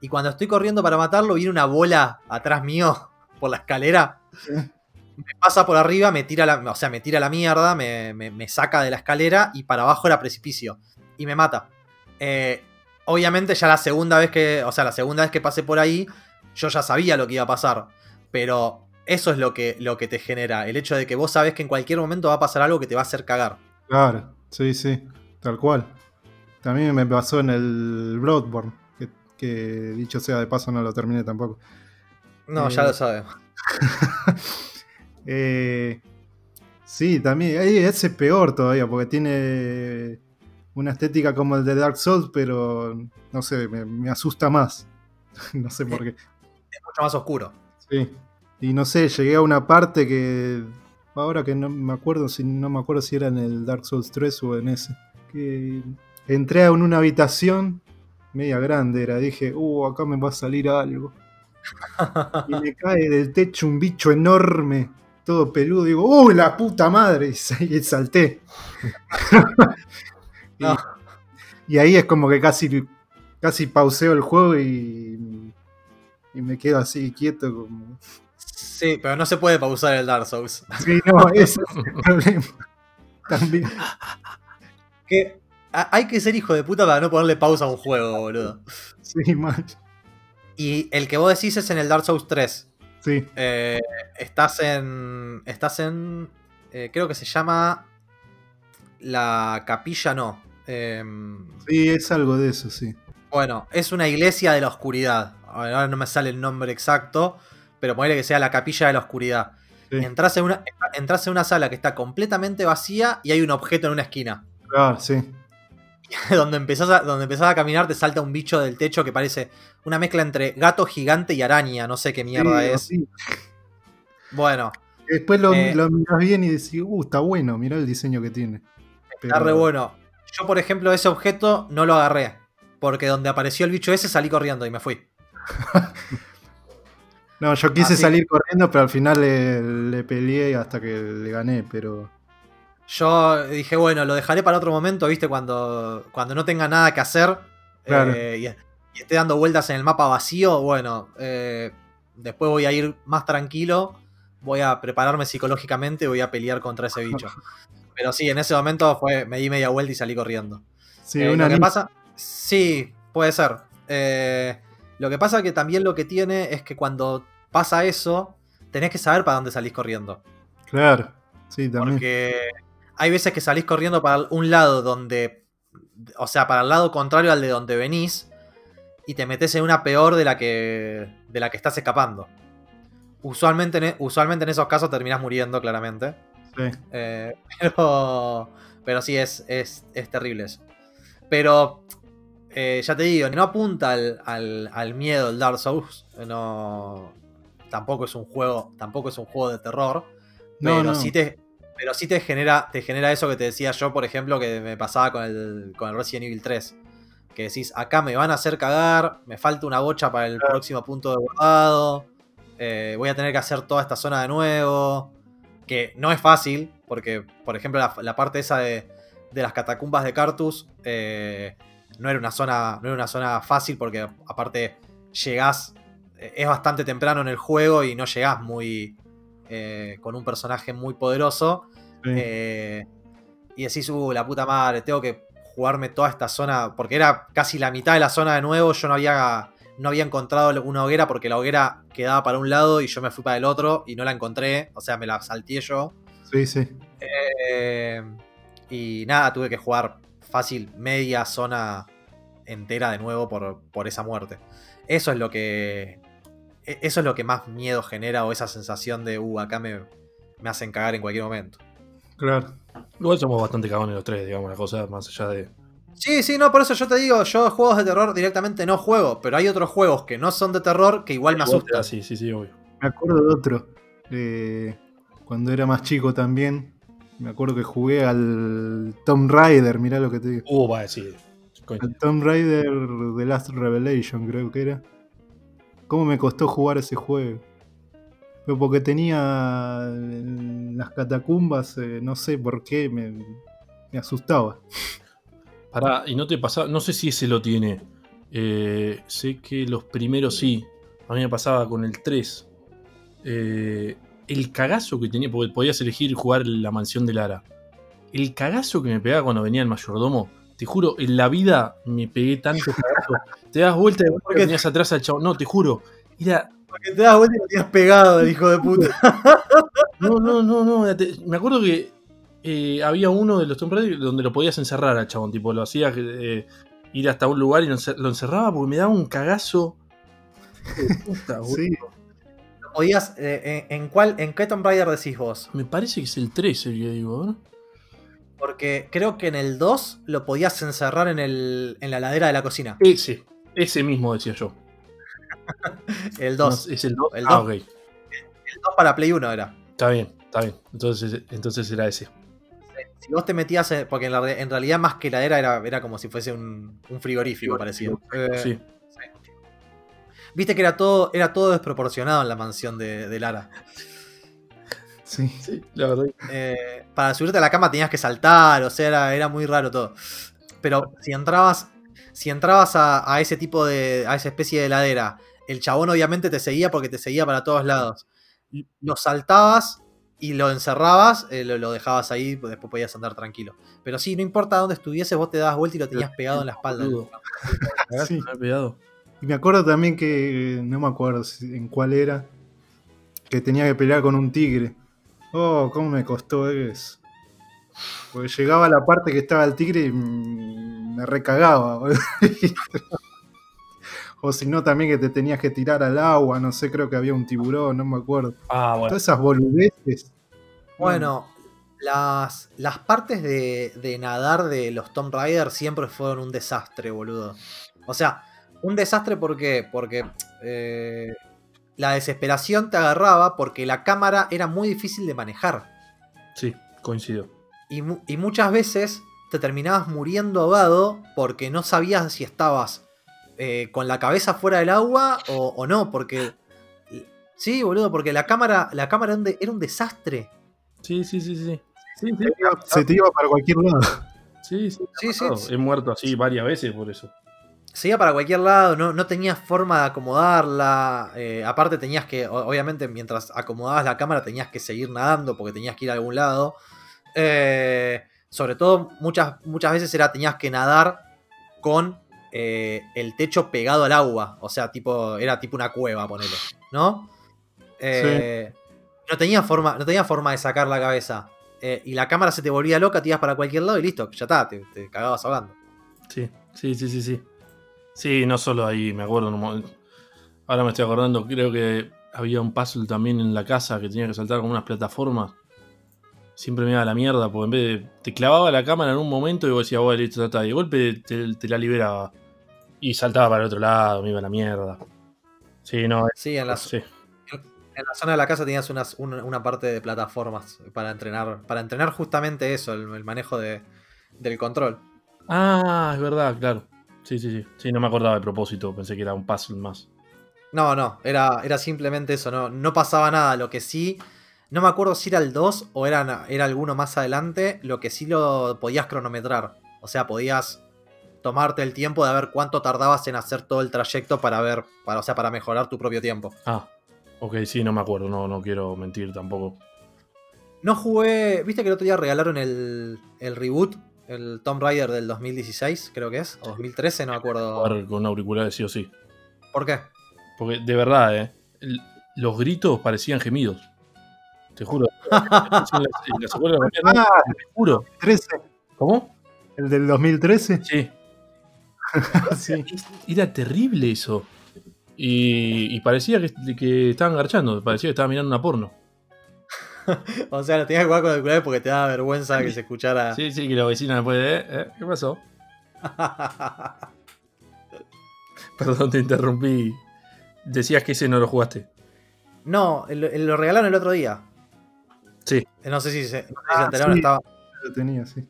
Y cuando estoy corriendo para matarlo, viene una bola atrás mío por la escalera. Me pasa por arriba, me tira la. O sea, me tira la mierda, me, me- me saca de la escalera y para abajo era precipicio. Y me mata. Eh, obviamente ya la segunda vez que. O sea, la segunda vez que pasé por ahí, yo ya sabía lo que iba a pasar. Pero eso es lo que, lo que te genera. El hecho de que vos sabés que en cualquier momento va a pasar algo que te va a hacer cagar. Claro, sí, sí, tal cual. También me pasó en el Bloodborne, que, que dicho sea de paso no lo terminé tampoco. No, Eh, ya lo sabes. Eh, sí, también, ese es peor todavía, porque tiene una estética como el de Dark Souls, pero no sé, me, me asusta más. no sé por qué. Es mucho más oscuro. Sí. Y no sé, llegué a una parte que. Ahora que no me acuerdo si no me acuerdo si era en el Dark Souls 3 o en ese. Que entré en una habitación media grande, era, dije, uh, acá me va a salir algo. Y me cae del techo un bicho enorme, todo peludo, digo, ¡uh, la puta madre! Y sa- y salté. y, y ahí es como que casi, casi pauseo el juego y, y me quedo así quieto como. Sí, pero no se puede pausar el Dark Souls. Sí, no, ese es el problema. También. Que hay que ser hijo de puta para no ponerle pausa a un juego, boludo. Sí, mal. Y el que vos decís es en el Dark Souls 3. Sí, Eh, estás en. Estás en. eh, creo que se llama. La capilla, no. Em, sí, es algo de eso, sí. bueno, es una iglesia de la oscuridad. A ver, Ahora no me sale el nombre exacto. Pero ponele que sea la capilla de la oscuridad. Sí. Entras en, una, entras en una sala que está completamente vacía y hay un objeto en una esquina. Claro, sí. donde empezás, a, donde empezás a caminar te salta un bicho del techo que parece una mezcla entre gato gigante y araña. No sé qué mierda Sí, es. sí. Bueno, Después lo, Eh, lo mirás bien y decís, uh, está bueno, mirá el diseño que tiene. Está Pero- re bueno. Yo, por ejemplo, ese objeto no lo agarré. Porque donde apareció el bicho ese salí corriendo y me fui. No, yo quise Así- salir corriendo, pero al final le, le peleé hasta que le gané, pero. Yo dije, bueno, lo dejaré para otro momento, ¿viste? Cuando, cuando no tenga nada que hacer Claro. eh, y, y esté dando vueltas en el mapa vacío, bueno, eh, después voy a ir más tranquilo, voy a prepararme psicológicamente y voy a pelear contra ese bicho. Pero sí, en ese momento fue, me di media vuelta y salí corriendo. Sí, Eh, una lo que pasa, sí, puede ser. Lo que pasa que también lo que tiene es que cuando pasa eso, tenés que saber para dónde salís corriendo. Claro, sí, también. Porque hay veces que salís corriendo para un lado donde. O sea, para el lado contrario al de donde venís. Y te metes en una peor de la que. de la que estás escapando. Usualmente en, e- usualmente en esos casos terminás muriendo, claramente. Sí. Eh, pero. Pero sí, es, es, es terrible eso. Pero. Eh, ya te digo, no apunta al, al, al miedo el Dark Souls. No. Tampoco es un juego. Tampoco es un juego de terror. Pero no. sí te. Pero sí te genera, te genera eso que te decía yo, por ejemplo, que me pasaba con el, con el Resident Evil 3. Que decís, acá me van a hacer cagar, me falta una bocha para el próximo punto de guardado. eh, voy a tener que hacer toda esta zona de nuevo. Que no es fácil, porque, por ejemplo, la, la parte esa de, de las catacumbas de Cartus eh, no, era una zona, no era una zona fácil, porque aparte llegás. eh, Es bastante temprano en el juego y no llegás muy. eh, con un personaje muy poderoso. Sí. Eh, y decís, uh, la puta madre, tengo que jugarme toda esta zona. Porque era casi la mitad de la zona de nuevo. Yo no había, no había encontrado una hoguera porque la hoguera quedaba para un lado y yo me fui para el otro y no la encontré. O sea, me la salteé yo. Sí, sí. Eh, y nada, tuve que jugar fácil media zona entera de nuevo por, por esa muerte. Eso es lo que. e- Eso es lo que más miedo genera o esa sensación de, uh, acá me, me hacen cagar en cualquier momento. Claro. Igual somos bastante cagones los tres, digamos, la cosa, más allá de. Sí, sí, no, por eso yo te digo, yo juegos de terror directamente no juego, pero hay otros juegos que no son de terror que igual me asustan. Sí, sí, sí, obvio. Me acuerdo de otro. eh, cuando era más chico también. Me acuerdo que jugué al Tomb Raider, mirá lo que te digo. Uh, va, sí. Coño. Al Tomb Raider The Last Revelation, creo que era. ¿Cómo me costó jugar ese juego? Pero porque tenía en las catacumbas, eh, no sé por qué, me, me asustaba. Pará, y no te pasaba, no sé si ese lo tiene. Eh, sé que los primeros sí. A mí me pasaba con el 3. Eh, el cagazo que tenía, porque podías elegir jugar la mansión de Lara. El cagazo que me pegaba cuando venía el mayordomo. Te juro, en la vida me pegué tanto cagazo. Te das vuelta y qué? tenías atrás al chavo. No, te juro. Era. Porque te das vuelta y lo tienes pegado, el hijo de puta. No, no, no, no. Me acuerdo que eh, había uno de los Tomb Raider donde lo podías encerrar al chabón. Tipo, lo hacías eh, ir hasta un lugar y lo, encer- lo encerraba porque me daba un cagazo. De puta. Sí, Podías, eh, en, en cuál, ¿En qué Tomb Raider decís vos? Me parece que es el 13 el que digo, ¿no? Porque creo que en el 2 lo podías encerrar en, el, en la ladera de la cocina. Ese, ese mismo decía yo. El No, 2. es el 2. El Ah, dos. ok. El 2 para Play 1 era. Está bien, está bien. Entonces, entonces era ese. Si vos te metías, en- porque en, la en realidad más que heladera era, era como si fuese un, un frigorífico, parecía. Eh, Sí. Viste que era todo, era todo desproporcionado en la mansión de, de Lara. sí. sí, la verdad. Eh, para subirte a la cama tenías que saltar, o sea, era, era muy raro todo. Pero si entrabas, si entrabas a, a ese tipo de. a esa especie de heladera, el chabón obviamente te seguía porque te seguía para todos lados. Lo saltabas y lo encerrabas, eh, lo, lo dejabas ahí, pues después podías andar tranquilo. Pero sí, no importa dónde estuvieses, vos te dabas vuelta y lo tenías pegado en la espalda. Sí. pegado. Y me acuerdo también que, no me acuerdo si- en cuál era, que tenía que pelear con un tigre. Oh, cómo me costó eso. Porque llegaba a la parte que estaba el tigre y me recagaba. boludo. o si no, también que te tenías que tirar al agua, no sé, creo que había un tiburón, no me acuerdo. Ah, bueno. Todas esas boludeces. Bueno, las, las partes de, de nadar de los Tomb Raider siempre fueron un desastre, boludo. O sea, un desastre ¿por qué? porque eh, la desesperación te agarraba porque la cámara era muy difícil de manejar. Sí, coincido. Y, y muchas veces te terminabas muriendo ahogado porque no sabías si estabas eh, con la cabeza fuera del agua o, o no, porque... Sí, boludo, porque la cámara, la cámara era un de- era un desastre. Sí, sí, sí, sí. Sí, sí. Se te iba para cualquier lado. Sí, sí, Sí, sí. He muerto así varias veces por eso. Se iba para cualquier lado, no, no tenías forma de acomodarla. eh, aparte tenías que, obviamente, mientras acomodabas la cámara tenías que seguir nadando porque tenías que ir a algún lado. Eh, sobre todo, muchas, muchas veces era tenías que nadar con eh, el techo pegado al agua. O sea, tipo, era tipo una cueva, ponele. ¿No? Eh, No tenía forma, no tenía forma de sacar la cabeza. Y la cámara se te volvía loca, te ibas para cualquier lado y listo, ya está, te, te cagabas ahogando. Sí, sí, sí, sí, sí. Sí, no solo ahí, me acuerdo. en un momento- Ahora me estoy acordando, creo que había un puzzle también en la casa que tenía que saltar con unas plataformas. Siempre me iba a la mierda, porque en vez de. Te clavaba la cámara en un momento y vos decías, bueno, listo, está. Y de golpe te, te la liberaba. Y saltaba para el otro lado, me iba a la mierda. Sí, no, Sí, en la, sí. En la zona de la casa tenías unas- una, una parte de plataformas para entrenar. Para entrenar justamente eso, el, el manejo de- del control. Ah, es verdad, claro. Sí, sí, sí. Sí, no me acordaba de propósito, pensé que era un puzzle más. No, no, era, era simplemente eso, no, no pasaba nada. Lo que sí, no me acuerdo si era el 2 o era, era alguno más adelante, lo que sí lo podías cronometrar. O sea, podías tomarte el tiempo de ver cuánto tardabas en hacer todo el trayecto para ver, para, o sea, para mejorar tu propio tiempo. Ah, ok, sí, no me acuerdo, no, no quiero mentir tampoco. No jugué, viste que el otro día regalaron el, el reboot, el Tomb Raider del 2016, creo que es, o 2013, no me acuerdo. Jugar con auriculares sí o sí. ¿Por qué? Porque de verdad, ¿eh? Los gritos parecían gemidos. Te juro. Sí, en la- en la secuela de la Ah, te juro. 13. ¿Cómo? ¿El del 2013? Sí. Sí. Era terrible eso. Y, y parecía que, que estaban garchando, parecía que estaba mirando una porno. O sea, lo tenías que jugar con auriculares porque te daba vergüenza que se escuchara. Sí, sí, que la vecina después de. ¿eh? ¿Qué pasó? Perdón, te interrumpí. Decías que ese no lo jugaste. no, el- el- lo regalaron el otro día. Sí. Eh, No sé si se, no sé si se Ah, enteraron, sí. estaba, Lo tenía, sí.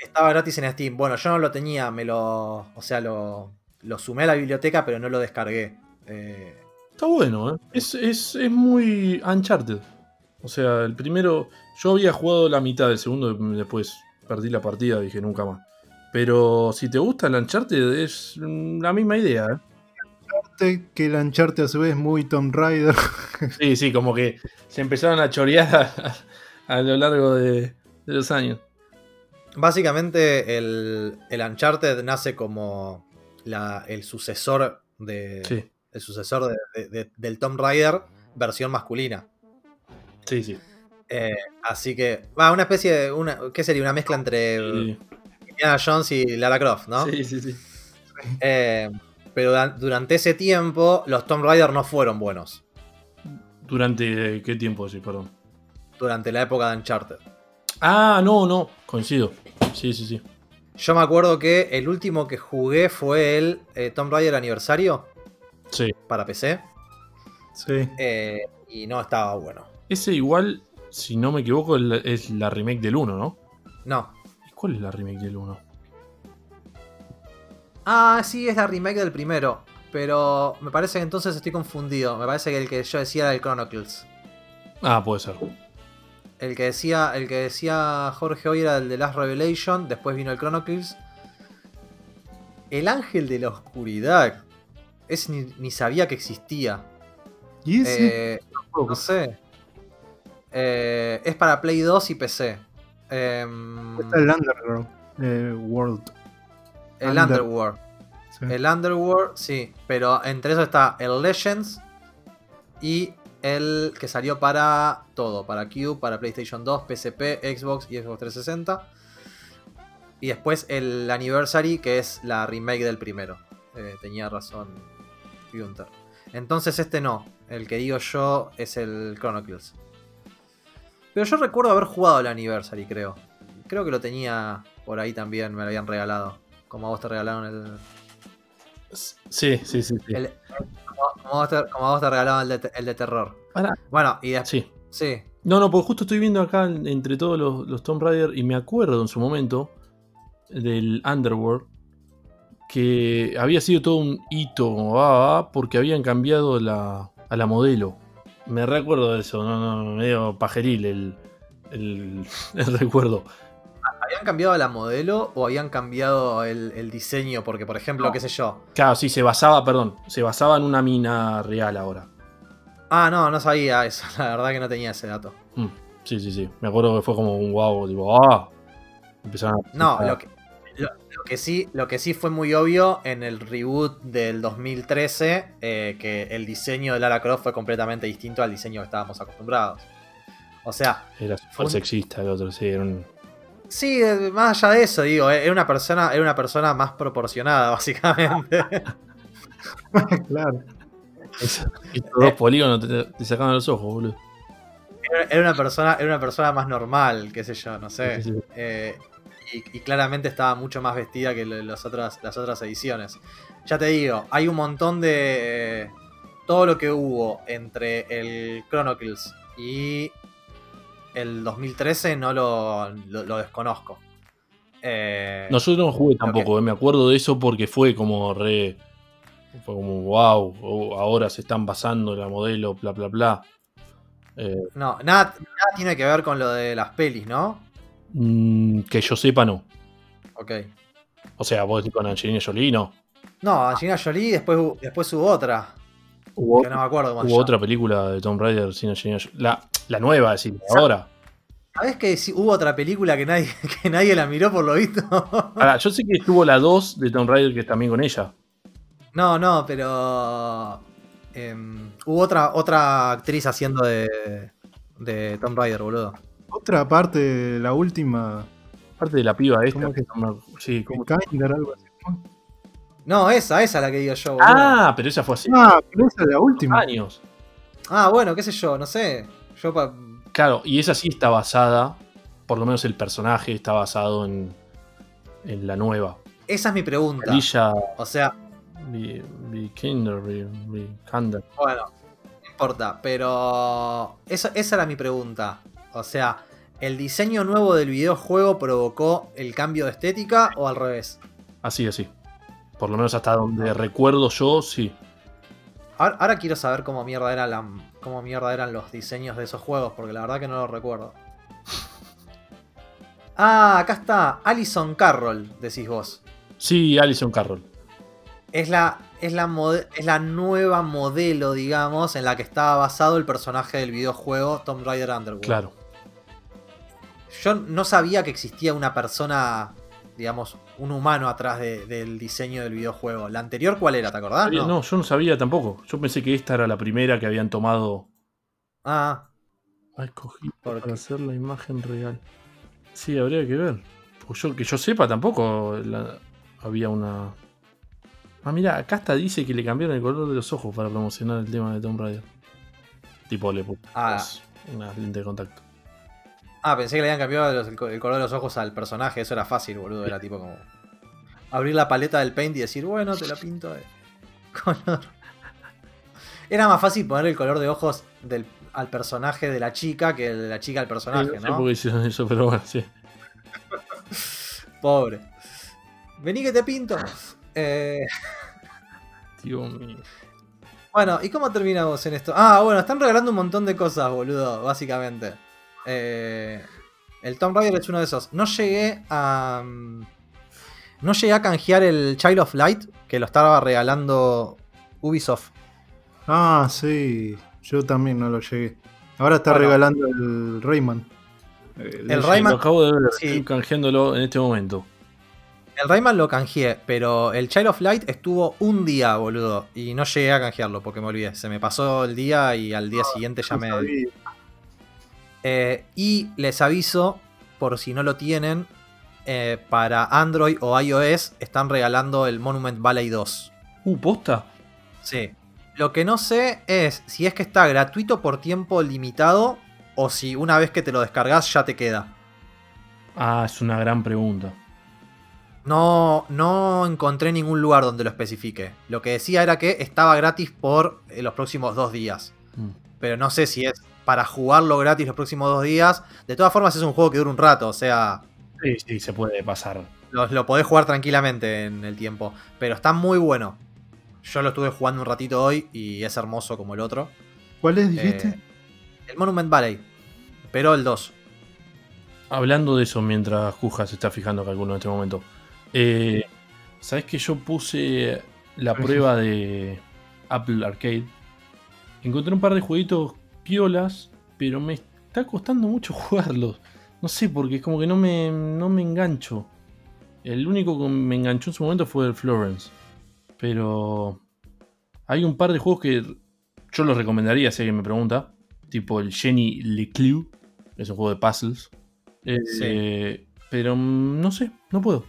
estaba gratis en Steam. Bueno, yo no lo tenía, me lo. O sea, lo, lo sumé a la biblioteca, pero no lo descargué. Eh, Está bueno, ¿eh? Es, es, es muy Uncharted. O sea, el primero. Yo había jugado la mitad del segundo, y después perdí la partida, dije nunca más. Pero si te gusta el Uncharted, es la misma idea, ¿eh? Que el Uncharted a su vez es muy Tomb Raider. Sí, sí, como que se empezaron a chorear a, a lo largo de, de los años. básicamente, el, el Uncharted nace como la- el sucesor de. Sí, El sucesor de- de- de- del Tomb Raider, versión masculina. Sí, sí. Eh, así que. Va, una especie de. Una, ¿Qué sería? Una mezcla entre Sí, Indiana Jones y Lara Croft, ¿no? sí, sí, sí. Eh, pero durante ese tiempo, los Tomb Raider no fueron buenos. ¿Durante qué tiempo? Sí, perdón. Durante la época de Uncharted. Ah, no, no, coincido. Sí, sí, sí. Yo me acuerdo que el último que jugué fue el eh, Tomb Raider Aniversario Sí. para PC. Sí. eh, y no estaba bueno. Ese igual, si no me equivoco, es la- es la remake del 1, ¿no? No. ¿Y cuál es la remake del 1? Ah, sí, es la remake del primero. Pero me parece que entonces estoy confundido. Me parece que el que yo decía era el Chronicles. Ah, puede ser. El que decía, el que decía Jorge hoy era el de Last Revelation. Después vino el Chronicles. El ángel de la oscuridad. Ese ni, ni sabía que existía. ¿Y ese? Eh, no sé. Eh, es para Play 2 y PC. Em, Está el Underground eh, World. el Under- Underworld. Sí. El Underworld, sí. Pero entre eso está el Legends y el que salió para todo. Para Cube, para PlayStation 2, PSP, Xbox y Xbox 360. Y después el Anniversary, que es la remake del primero. Eh, tenía razón Gunther. Entonces este no. El que digo yo es el Chronicles. Pero yo recuerdo haber jugado el Anniversary, creo. Creo que lo tenía por ahí también, me lo habían regalado. Como a vos te regalaron el. Sí, sí, sí. sí. el- como, como a vos te, como a vos te regalaban el de, el de terror. Bueno, y después. Sí. Sí. No, no, porque justo estoy viendo acá entre todos los, los Tomb Raider y me acuerdo en su momento del Underworld que había sido todo un hito ah, ah, porque habían cambiado la, a la modelo. Me recuerdo de eso, no, no, medio pajeril el, el, el recuerdo. ¿Habían cambiado la modelo o habían cambiado el, el diseño? Porque, por ejemplo, No. qué sé yo. Claro, sí, se basaba, perdón, se basaba en una mina real ahora. Ah, no, no sabía eso. La verdad que no tenía ese dato. Mm, sí, sí, sí. Me acuerdo que fue como un wow, tipo, ah. Empezaron a- No, lo que, lo, lo que sí, lo que sí fue muy obvio en el reboot del 2013, eh, que el diseño de Lara Croft fue completamente distinto al diseño que estábamos acostumbrados. O sea, Era fue sexista el otro, sí, era un- sí, eh, más allá de eso, digo, eh, era una persona, era una persona más proporcionada, básicamente. claro. Estos dos polígonos te, te sacaban los ojos, boludo. Era, era una persona, era una persona más normal, qué sé yo, no sé. Sí, sí. Eh, y, y claramente estaba mucho más vestida que las otras, las otras ediciones. Ya te digo, hay un montón de. Todo lo que hubo entre el Chronicles y el 2013 no lo, lo- lo desconozco. Eh, No, yo no jugué tampoco, eh, me acuerdo de eso porque fue como re. Fue como, wow, ahora se están basando en la modelo, bla, bla, bla. Eh, no, nada, nada tiene que ver con lo de las pelis, ¿no? Mm, que yo sepa, no. Ok. O sea, vos decís con Angelina Jolie, no. No, Angelina Jolie, después, después hubo otra, Hubo, que no me acuerdo se hubo otra película de Tomb Raider sin Angelina Jolie. La, la nueva, es decir, ahora. ¿Sabés que sí hubo otra película que nadie, que nadie la miró por lo visto? Ahora, yo sé que estuvo la 2 de Tomb Raider que es también con ella. No, no, pero. em, hubo otra, otra actriz haciendo de. de Tomb Raider, boludo. Otra parte, la última, Aparte de la piba esta. ¿Cómo que- sí, ¿cómo- Kinder, algo así. No, esa, esa es la que digo yo, boludo. Ah, pero esa fue hace Ah, pero esa es la última. años. Ah, bueno, qué sé yo, no sé. Yo pa- Claro, y esa sí está basada, por lo menos el personaje está basado en, en la nueva. Esa es mi pregunta. Alicia O sea, Vi- Vikander, Vi- Vikander. bueno, no importa, pero. Esa, esa era mi pregunta. O sea, ¿el diseño nuevo del videojuego provocó el cambio de estética o al revés? Así, así. Por lo menos hasta donde recuerdo yo, sí. Ahora, ahora quiero saber cómo mierda, era la, cómo mierda eran los diseños de esos juegos, porque la verdad que no los recuerdo. Ah, acá está. Alison Carroll, decís vos. Sí, Alison Carroll. Es la, es, la mode- es la nueva modelo, digamos, en la que estaba basado el personaje del videojuego Tomb Raider Underworld. Claro. Yo no sabía que existía una persona, digamos, un humano atrás de- del diseño del videojuego. ¿La anterior cuál era? ¿Te acordás? no. No. yo no sabía tampoco. Yo pensé que esta era la primera que habían tomado. Ah, escogí ¿Por para qué? hacer la imagen real. Sí, habría que ver. Pues yo, que yo sepa tampoco la- había una. Ah, mira, acá hasta dice que le cambiaron el color de los ojos para promocionar el tema de Tomb Raider. Tipo, le puso Ah. una lente de contacto. Ah, pensé que le habían cambiado los- el, co- el color de los ojos al personaje. Eso era fácil, boludo. Era tipo como. Abrir la paleta del paint y decir, bueno, te la pinto de color. Era más fácil poner el color de ojos del, al personaje de la chica que el de la chica al personaje, no sé ¿no? por qué hicieron eso, pero bueno, sí. Pobre. Vení que te pinto. Eh, Dios mío. bueno, ¿y cómo terminamos en esto? Ah, bueno, están regalando un montón de cosas, boludo, básicamente. Eh, el Tomb Raider es uno de esos. No llegué a. mm, No llegué a canjear el Child of Light, que lo estaba regalando Ubisoft. Ah, sí. Yo también no lo llegué. Ahora está Bueno. regalando el Rayman. Eh, El. Rayman- Lo acabo de ver, Sí. estoy canjeándolo en este momento. El Rayman lo canjeé, pero el Child of Light estuvo un día, boludo. Y no llegué a canjearlo porque me olvidé. Se me pasó el día y al día siguiente ya No me. sabía. Eh, y les aviso, por si no lo tienen, eh, para Android o iOS están regalando el Monument Valley 2. Uh, posta. Sí. Lo que no sé es si es que está gratuito por tiempo limitado o si una vez que te lo descargas ya te queda. Ah, es una gran pregunta. No, no encontré ningún lugar donde lo especifique. Lo que decía era que estaba gratis por eh, los próximos dos días. Mm. Pero no sé si es para jugarlo gratis los próximos dos días. De todas formas es un juego que dura un rato, o sea, Sí, sí, se puede pasar. lo, lo podés jugar tranquilamente en el tiempo. Pero está muy bueno. Yo lo estuve jugando un ratito hoy y es hermoso como el otro. ¿Cuál es, dijiste? Eh, el Monument Valley. Pero el 2. Hablando de eso, mientras Juja se está fijando calculo en este momento. Eh, ¿Sabes que yo puse la prueba de Apple Arcade? Encontré un par de jueguitos piolas, pero me está costando mucho jugarlos. No sé, porque es como que no me, no me engancho. El único que me enganchó en su momento fue el Florence. Pero hay un par de juegos que yo los recomendaría si alguien me pregunta. Tipo el Jenny Leclue, que es un juego de puzzles. Eh, Pero mm, no sé, no puedo.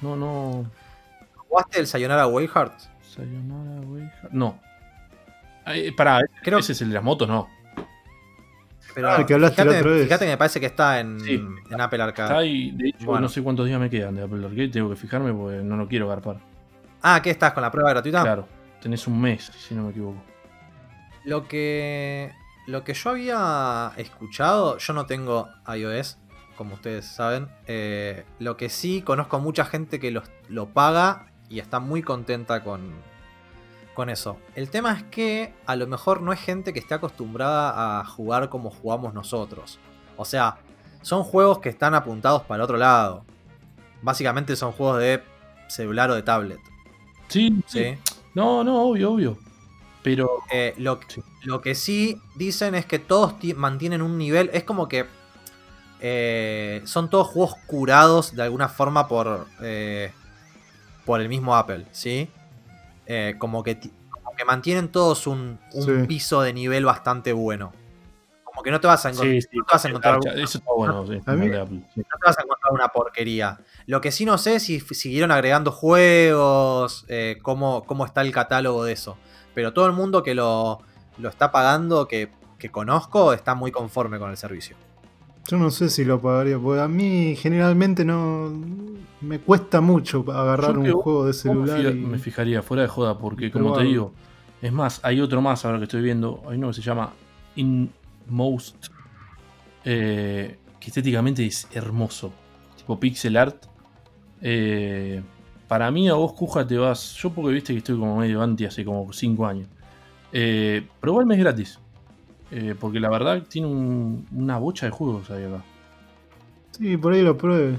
No, no. ¿Jugaste el Sayonara Wayheart? Sayonara Wayheart- No. Ay, pará, Creo- ese es el de las motos, no. Pero Ah, el que hablaste la fíjate, otra vez. fíjate que me parece que está en, Sí. en Apple Arcade. Está ahí, de hecho, Bueno. no sé cuántos días me quedan de Apple Arcade, tengo que fijarme porque no lo quiero garpar. Ah, ¿qué estás con la prueba gratuita? Claro, tenés un mes, si no me equivoco. Lo que. Lo que yo había escuchado, yo no tengo iOS, como ustedes saben. eh, lo que sí conozco mucha gente que los- lo paga y está muy contenta con, con eso. El tema es que a lo mejor no es gente que esté acostumbrada a jugar como jugamos nosotros. O sea, son juegos que están apuntados para el otro lado. Básicamente son juegos de celular o de tablet. Sí, sí. ¿sí? No, no, obvio, obvio. Pero Eh, lo, Sí. lo que sí dicen es que todos ti- mantienen un nivel. Es como que eh, son todos juegos curados de alguna forma por, eh, por el mismo Apple, ¿sí? Eh, como, que, como que mantienen todos un, un Sí. piso de nivel bastante bueno. Como que no te vas a, encon- sí, sí, no te vas a encontrar garcha, eso está bueno, sí, A mí- el de Apple, sí. no te vas a encontrar una porquería. Lo que sí no sé es si siguieron agregando juegos, eh, cómo, cómo está el catálogo de eso. Pero todo el mundo que lo, lo está pagando, que, que conozco, está muy conforme con el servicio. Yo no sé si lo pagaría, porque a mí generalmente no. Me cuesta mucho agarrar Yo un juego de me celular. fija- y- Me fijaría, fuera de joda, porque como te digo, es más, hay otro más ahora que estoy viendo, hay uno que se llama Inmost, eh, que estéticamente es hermoso, tipo pixel art. Eh, para mí a vos, Cuja, te vas, yo porque viste que estoy como medio anti hace como 5 años, eh, pero igual me es gratis, eh, porque la verdad tiene un- una bocha de juegos ahí acá. Sí, por ahí lo pruebe.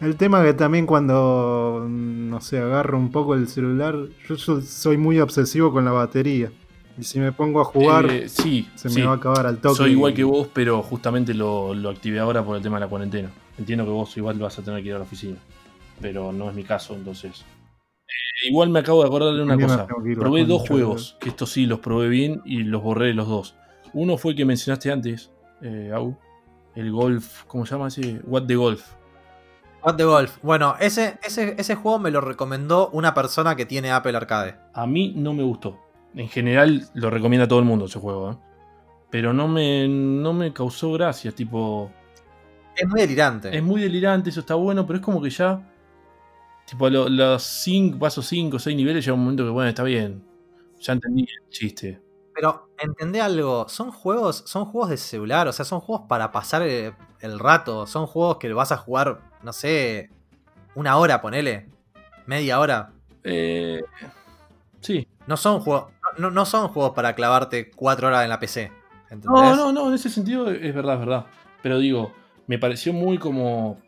El tema que también cuando, no sé, agarro un poco el celular, yo, so- soy muy obsesivo con la batería. Y si me pongo a jugar, Eh, sí, se sí. me va a acabar al toque. Soy igual que vos, pero justamente lo, lo activé ahora por el tema de la cuarentena. Entiendo que vos igual vas a tener que ir a la oficina, pero no es mi caso, entonces. Eh, igual me acabo de acordar de una cosa. Probé dos juegos, que estos sí los probé bien y los borré los dos. Uno fue el que mencionaste antes, eh, Au, el Golf, ¿cómo se llama ese? What the Golf. What the Golf. Bueno, ese, ese, ese juego me lo recomendó una persona que tiene Apple Arcade. A mí no me gustó. En general lo recomienda a todo el mundo ese juego, ¿eh? Pero no me, no me causó gracia, tipo... Es muy delirante. Es muy delirante, eso está bueno, pero es como que ya. Tipo, lo- los 5, pasos 5 o 6 niveles llega un momento que, bueno, está bien. Ya entendí el chiste. Pero entendé algo, son juegos, son juegos de celular, o sea, son juegos para pasar el, el rato, son juegos que vas a jugar, no sé, una hora, ponele, media hora. Eh, sí. No son juegos, no, no son juegos para clavarte cuatro horas en la PC. ¿entendés? No, no, no, en ese sentido es verdad, es verdad. Pero digo, me pareció muy como.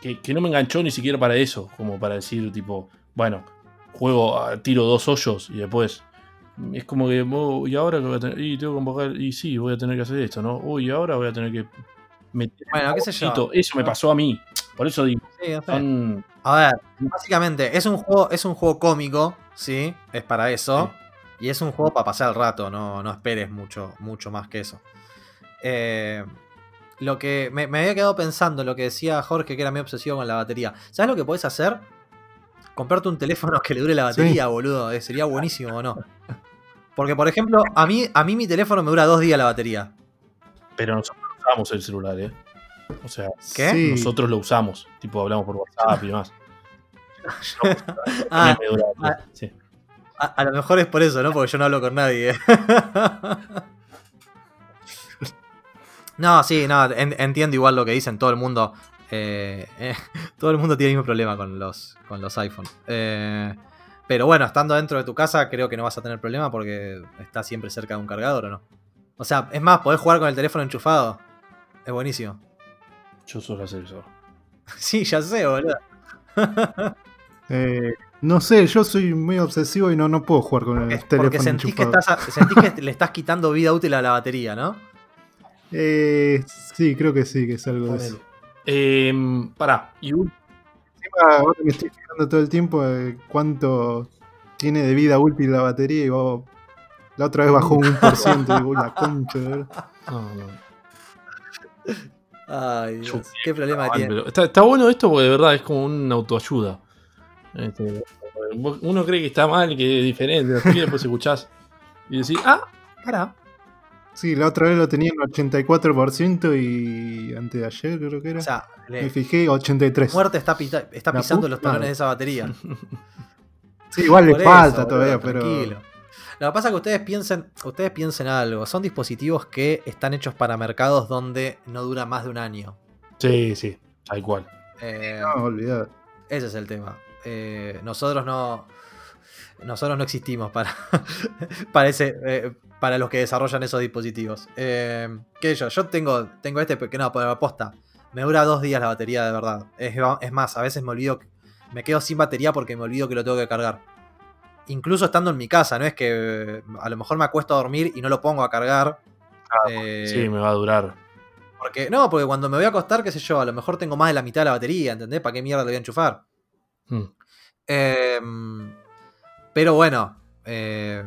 Que, que no me enganchó ni siquiera para eso. Como para decir, tipo, bueno, juego, a- tiro dos hoyos y después. Es como que, oh, y ahora que voy a tener. Y tengo que convocar. Y sí, voy a tener que hacer esto, ¿no? Uy, y ahora voy a tener que meter Bueno, qué sé yo. Eso eso me pasó a mí. Por eso digo, Sí, son. A ver, básicamente es un juego, es un juego cómico, ¿sí? Es para eso. Y es un juego para pasar el rato, no, no esperes mucho, mucho más que eso. Eh, lo que me, me había quedado pensando, lo que decía Jorge, que era medio obsesivo con la batería. ¿Sabes lo que podés hacer? Comprarte un teléfono que le dure la batería, boludo. eh, sería buenísimo, ¿o no? Porque, por ejemplo, a mí, a mí mi teléfono me dura dos días la batería. Pero nosotros usamos el celular, ¿eh? O sea, ¿Qué? Sí. nosotros lo usamos. Tipo, hablamos por WhatsApp y demás. Ah, Me dura- ah. sí. a, a lo mejor es por eso, ¿no? Porque yo no hablo con nadie. eh. No, sí, no, en- entiendo igual lo que dicen todo el mundo. eh, eh, todo el mundo tiene el mismo problema con los, con los iPhone. Eh, pero bueno, estando dentro de tu casa, creo que no vas a tener problema porque estás siempre cerca de un cargador, ¿o no? O sea, es más, podés jugar con el teléfono enchufado. Es buenísimo. Yo suelo hacer eso. Sí, ya sé, boludo. Eh, no sé, yo soy muy obsesivo y no, no puedo jugar con el teléfono porque sentís que, enchufado. estás, a- sentís que le estás quitando vida útil a la batería, ¿no? Eh, sí, creo que sí, que es algo de eso. Eh, pará, y un- Encima, ahora me estoy fijando todo el tiempo de cuánto tiene de vida útil la batería y vos- la otra vez bajó un por ciento y digo, la concha, de. Ay, Dios. ¿Qué problema Ah, tiene? está, está bueno esto porque de verdad es como una autoayuda. Este, uno cree que está mal, que es diferente, qué, después escuchás y decís, ah, pará. Sí, la otra vez lo tenía en 84% y antes de ayer creo que era. O sea, le- me fijé 83. muerte está, pita- está La pisando los talones de esa batería. Sí, igual le eso, falta boludo, todavía, pero. tranquilo. Lo que pasa es que ustedes piensen, ustedes piensen algo. Son dispositivos que están hechos para mercados donde no dura más de un año. Sí, sí, tal cual. Eh, No, olvidad. Ese es el tema. Eh, nosotros no. Nosotros no existimos para. para, ese, eh, para los que desarrollan esos dispositivos. Eh, ¿Qué yo? Yo tengo, tengo este que no, por aposta. Me dura dos días la batería de verdad. Es, es más, a veces me olvido. Me quedo sin batería porque me olvido que lo tengo que cargar. Incluso estando en mi casa, no es que a lo mejor me acuesto a dormir y no lo pongo a cargar. Eh, Sí, me va a durar. porque, no, porque cuando me voy a acostar, qué sé yo, a lo mejor tengo más de la mitad de la batería, ¿entendés? ¿Para qué mierda le voy a enchufar? Mm. Em, pero bueno, eh,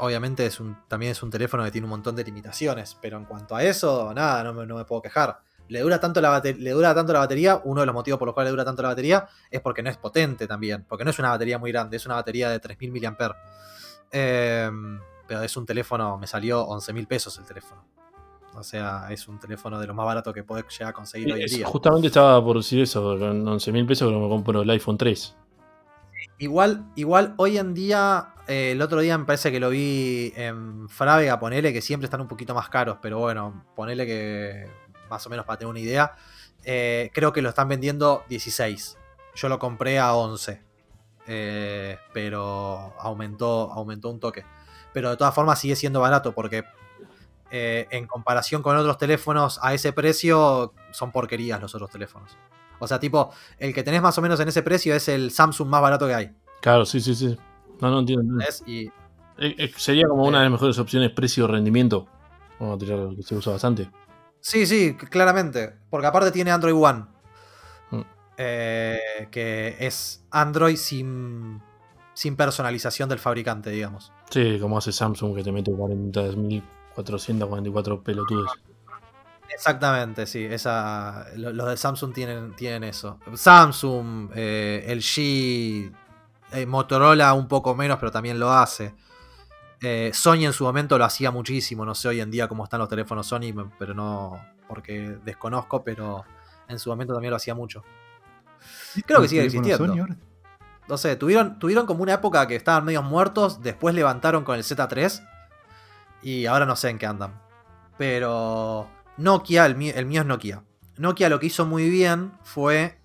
obviamente es un, también es un teléfono que tiene un montón de limitaciones. Pero en cuanto a eso, nada, no me, no me puedo quejar. Le dura, tanto la le dura tanto la batería. Uno de los motivos por los cuales le dura tanto la batería es porque no es potente también. Porque no es una batería muy grande, es una batería de 3000 mAh. Em, pero es un teléfono, me salió 11 mil pesos el teléfono. O sea, es un teléfono de lo más barato que podés llegar a conseguir hoy en día. justamente estaba por decir eso, con 11 mil pesos que me compro el iPhone 3. Igual, igual hoy en día, eh, el otro día me parece que lo vi en Frávega, ponele que siempre están un poquito más caros, pero bueno, ponele que más o menos para tener una idea, eh, creo que lo están vendiendo 16. Yo lo compré a 11, eh, pero aumentó, aumentó un toque. Pero de todas formas sigue siendo barato porque en comparación con otros teléfonos a ese precio son porquerías los otros teléfonos. O sea, tipo, el que tenés más o menos en ese precio es el Samsung más barato que hay. Claro, sí, sí, sí. No, no entiendo. Eh, eh, sería como una de las mejores opciones precio-rendimiento. Un material que se usa bastante. Sí, sí, claramente. Porque aparte tiene Android One. Mm. Eh, que es Android sin, sin personalización del fabricante, digamos. Sí, como hace Samsung que te mete 40.444 pelotudes. Exactamente, sí. Esa, lo- los de Samsung tienen, tienen eso. Samsung, eh, LG, eh, Motorola un poco menos, pero también lo hace. Eh, Sony en su momento lo hacía muchísimo. No sé hoy en día cómo están los teléfonos Sony, pero no. Porque desconozco, pero en su momento también lo hacía mucho. Creo que sigue ¿El teléfono existiendo. Sony ahora? No sé, tuvieron, tuvieron como una época que estaban medios muertos, después levantaron con el Z3 y ahora no sé en qué andan. Pero Nokia, el mío, el mío es Nokia. Nokia lo que hizo muy bien fue,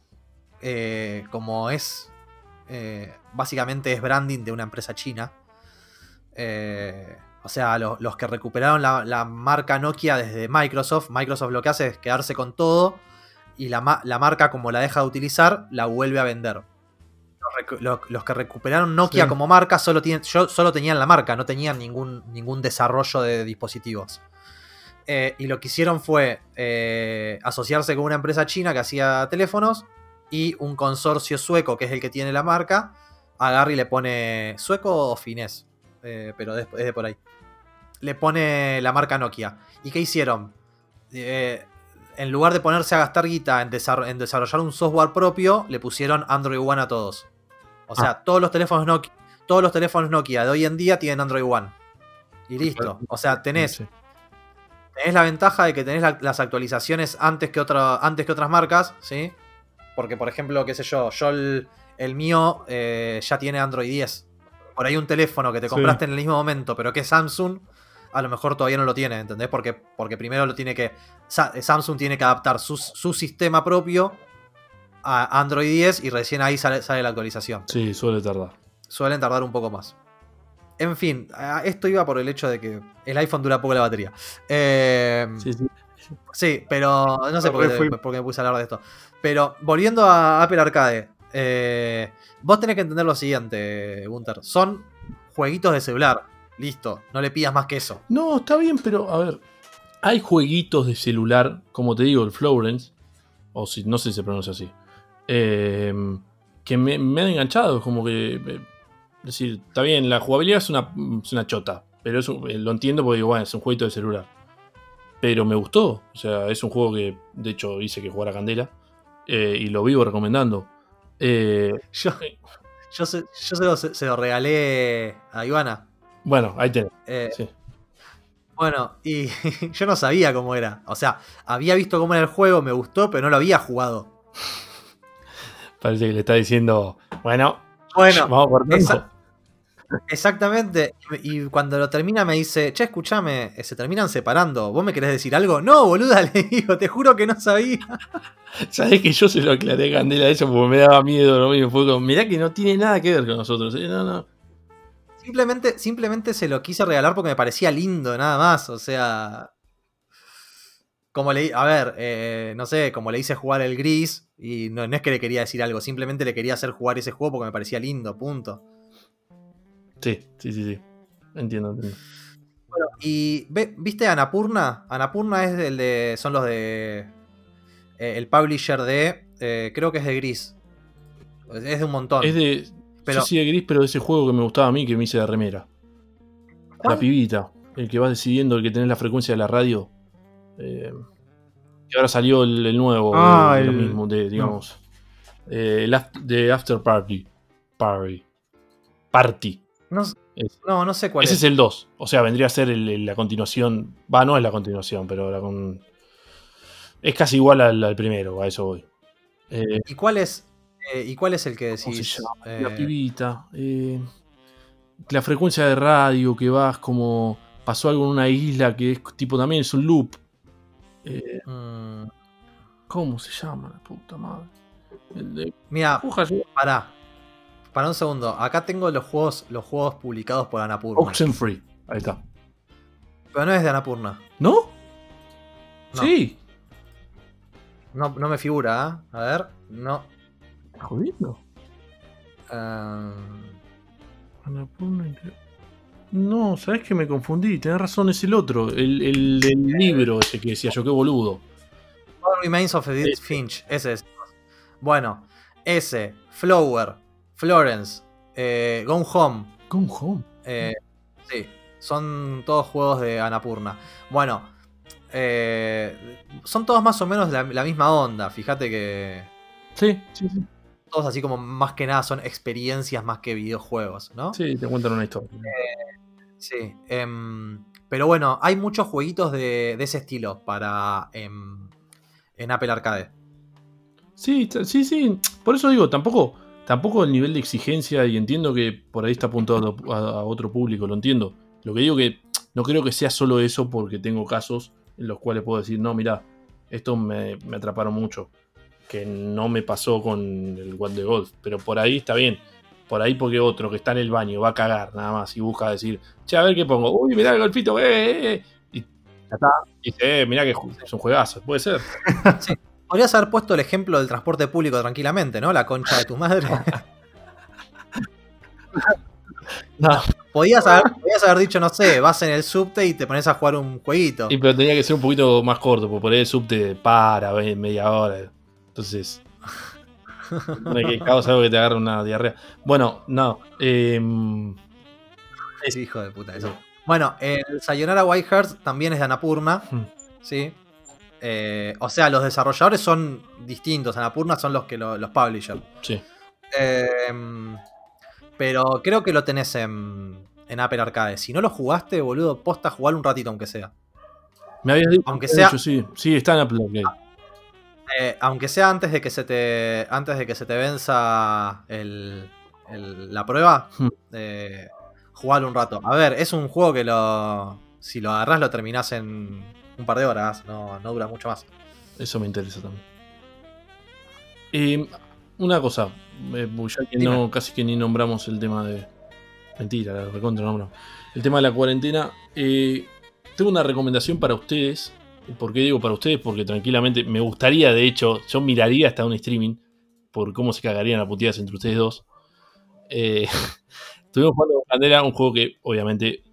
eh, como es, eh, básicamente es branding de una empresa china. Eh, o sea, lo- los que recuperaron la, la marca Nokia desde Microsoft, Microsoft lo que hace es quedarse con todo y la, la marca como la deja de utilizar, la vuelve a vender los, que recuperaron Nokia Sí. como marca solo, tienen, yo- solo tenían la marca, no tenían ningún, ningún desarrollo de dispositivos. eh, y lo que hicieron fue asociarse con una empresa china que hacía teléfonos y un consorcio sueco, que es el que tiene la marca, agarra y le pone sueco o finés, eh, pero es de por ahí. Le pone la marca Nokia. ¿Y qué hicieron? Eh, en lugar de ponerse a gastar guita en, desar- en desarrollar un software propio, le pusieron Android One a todos. O sea, todos los teléfonos Nokia, todos los teléfonos Nokia de hoy en día tienen Android One. Y listo. O sea, tenés, tenés la ventaja de que tenés la- las actualizaciones antes que, otra, antes que otras marcas, ¿sí? Porque, por ejemplo, qué sé yo, yo el, el mío eh, ya tiene Android 10. Por ahí un teléfono que te Sí. compraste en el mismo momento, pero que es Samsung, a lo mejor todavía no lo tiene, ¿entendés? Porque, porque primero lo tiene que. Sa- Samsung tiene que adaptar su, su sistema propio a Android 10 y recién ahí sale, sale la actualización. Sí, suele tardar. Suelen tardar un poco más. En fin, esto iba por el hecho de que el iPhone dura poco la batería. Eh, Sí, sí. Sí, pero no sé por qué, por qué me puse a hablar de esto. Pero volviendo a Apple Arcade, eh, vos tenés que entender lo siguiente, Gunter. Son jueguitos de celular. Listo, no le pidas más que eso. No, está bien, pero a ver. Hay jueguitos de celular, como te digo, el Florence, o si no sé si se pronuncia así, eh, que me, me han enganchado. Como que. eh, Es decir, está bien, la jugabilidad es una, es una chota, pero es un- eh, lo entiendo porque digo, bueno, es un jueguito de celular. Pero me gustó, o sea, es un juego que de hecho hice que jugara Candela eh, y lo vivo recomendando. Eh, Yo, yo, se, yo se, lo, se lo regalé a Ivana. bueno, ahí tenés. Eh, sí. Bueno, y yo no sabía cómo era. O sea, había visto cómo era el juego, me gustó, pero no lo había jugado. Parece que le está diciendo, bueno, Bueno, vamos por tanto. esa- Exactamente. Y cuando lo termina me dice, che, escúchame, eh, se terminan separando. ¿Vos me querés decir algo? No, boluda, le digo, te juro que no sabía. Sabés que yo se lo aclaré a Candela eso porque me daba miedo lo mismo. Fue como, mirá que no tiene nada que ver con nosotros. ¿eh? No, no. Simplemente, simplemente se lo quise regalar porque me parecía lindo, nada más. O sea. Como le a ver, eh, no sé, como le hice jugar el gris, y no, no es que le quería decir algo, simplemente le quería hacer jugar ese juego porque me parecía lindo, punto. Sí, sí, sí, sí. Entiendo, entiendo. Bueno, y ve- ¿viste Anapurna? Anapurna es el de. son los de. eh, el publisher de. eh, creo que es de Gris. Es de un montón. Es de. Pero- Yo sí de gris, pero de ese juego que me gustaba a mí que me hice de remera. La ¿Cuál? pibita. El que vas decidiendo, el que tenés la frecuencia de la radio. Eh, que ahora salió el, el nuevo. Ah, de, de lo el- mismo, de, digamos. eh, el de After Party. Party. Party. No, Es- no, no sé cuál Ese es. es el 2. O sea, vendría a ser el- el- la continuación. Va, no es la continuación, pero la con... es casi igual al, al primero, a eso voy. Eh, ¿Y cuál es? eh, ¿Y cuál es el que ¿Cómo se decís? llama? eh, La pibita. la frecuencia de radio que vas como. Pasó algo en una isla que es tipo también es un loop. Mm, ¿Cómo se llama la puta madre? De. mira, pará. Para un segundo. Acá tengo los juegos, los juegos publicados por Anapurna. Oxenfree. Ahí está. Pero no es de Anapurna. ¿No? No. Sí. No, no me figura, ¿eh? A ver. No. ¿Estás jodiendo? ah, Annapurna Inter- No, sabes que me confundí. Tenés razón, es el otro. El, el del libro ese que decía yo, qué boludo. What Remains of Edith Finch. Ese es. Bueno. Ese. Flower. Florence. Eh, Gone Home. Come home. eh, sí. Son todos juegos de Anapurna. Bueno. eh, son todos más o menos la, la misma onda. Fíjate que. Sí, sí, sí. Todos así como más que nada son experiencias más que videojuegos, ¿no? Sí, te cuentan una historia. Sí, em, pero bueno, hay muchos jueguitos de, de ese estilo para em, en Apple Arcade. Sí, sí, sí. Por eso digo, tampoco, tampoco el nivel de exigencia, y entiendo que por ahí está apuntado a, a otro público, lo entiendo. Lo que digo que no creo que sea solo eso, porque tengo casos en los cuales puedo decir, no, mira, estos me, me atraparon mucho. Que no me pasó con el One de Golf. Pero por ahí está bien. Por ahí porque otro que está en el baño va a cagar nada más y busca decir, che, a ver qué pongo. Uy, mirá el golfito, eh, eh, eh". Y ya está. Y dice, eh, mirá que es un juegazo. Puede ser. Podrías haber puesto el ejemplo del transporte público tranquilamente, ¿no? La concha de tu madre. No, Podías haber, podías haber dicho, no sé, vas en el subte y te pones a jugar un jueguito. y pero tenía que ser un poquito más corto, porque por ahí el subte para media hora. Entonces. No hay que causa algo que te agarre una diarrea. Bueno, no. em, Sí, hijo de puta, eso. Bueno, el Sayonara Whitehurst también es de Anapurna, Hmm. ¿sí? Eh, o sea, los desarrolladores son distintos. Anapurna son los que lo- los publishers. sí. Eh, pero creo que lo tenés en, en Apple Arcade. Si no lo jugaste, boludo, posta jugar un ratito aunque sea. Me habías dicho, Aunque sea- sí. Sí, está en Apple Arcade. Eh, aunque sea antes de que se te. Antes de que se te venza el- el- la prueba. Hmm. eh, jugarlo un rato. A ver, es un juego que lo. Si lo agarrás lo terminás en un par de horas. No, no dura mucho más. Eso me interesa también. Eh, una cosa, eh, ya que no, casi que ni nombramos el tema de. Mentira, la recontra nombramos. El tema de la cuarentena. eh, tengo una recomendación para ustedes. ¿Por qué digo para ustedes? Porque tranquilamente me gustaría, de hecho, yo miraría hasta un streaming por cómo se cagarían a puteadas entre ustedes dos. Eh, estuvimos jugando Candela, un juego que obviamente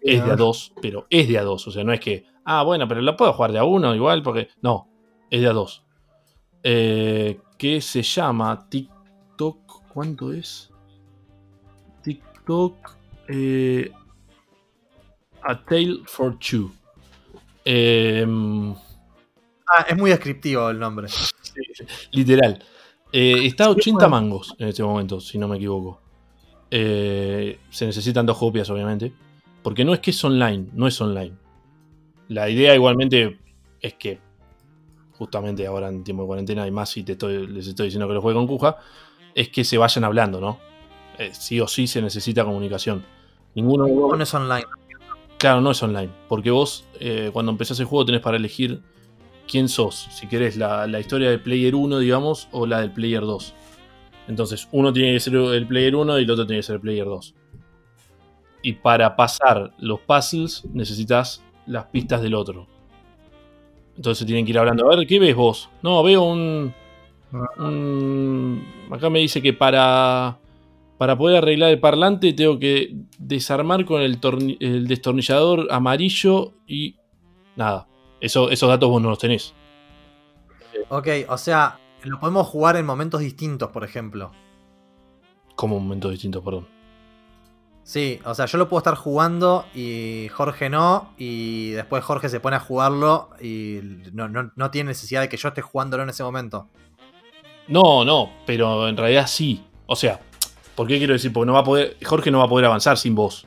es de a dos, pero es de a dos. O sea, no es que, ah, bueno, pero lo puedo jugar de a uno igual, porque. No, es de a dos. Eh, que se llama TikTok. ¿Cuánto es? TikTok. eh, a Tale for Two. Em, Ah, es muy descriptivo el nombre. Literal. Eh, está a 80 mangos en este momento, si no me equivoco. Eh, se necesitan dos copias, obviamente. Porque no es que es online, no es online. La idea igualmente es que, justamente ahora en tiempo de cuarentena, y más si te estoy, les estoy diciendo que lo juegue con Cuja, es que se vayan hablando, ¿no? Eh, sí o sí se necesita comunicación. Ninguno No es online. Claro, no es online. Porque vos, eh, cuando empezás el juego, tenés para elegir quién sos. Si querés la, la historia del player 1, digamos, o la del player 2. Entonces, uno tiene que ser el player 1 y el otro tiene que ser el player 2. Y para pasar los puzzles, necesitas las pistas del otro. Entonces tienen que ir hablando. A ver, ¿qué ves vos? No, veo un. un- acá me dice que para. Para poder arreglar el parlante tengo que desarmar con el, el destornillador amarillo y nada. Eso, esos datos vos no los tenés. Ok, o sea, lo podemos jugar en momentos distintos, por ejemplo. Como momentos distintos, perdón. Sí, o sea, yo lo puedo estar jugando y Jorge no, y después Jorge se pone a jugarlo y no, no- no tiene necesidad de que yo esté jugándolo en ese momento. No, no, pero en realidad sí. O sea, ¿por qué quiero decir? Porque no va a poder. Jorge no va a poder avanzar sin vos.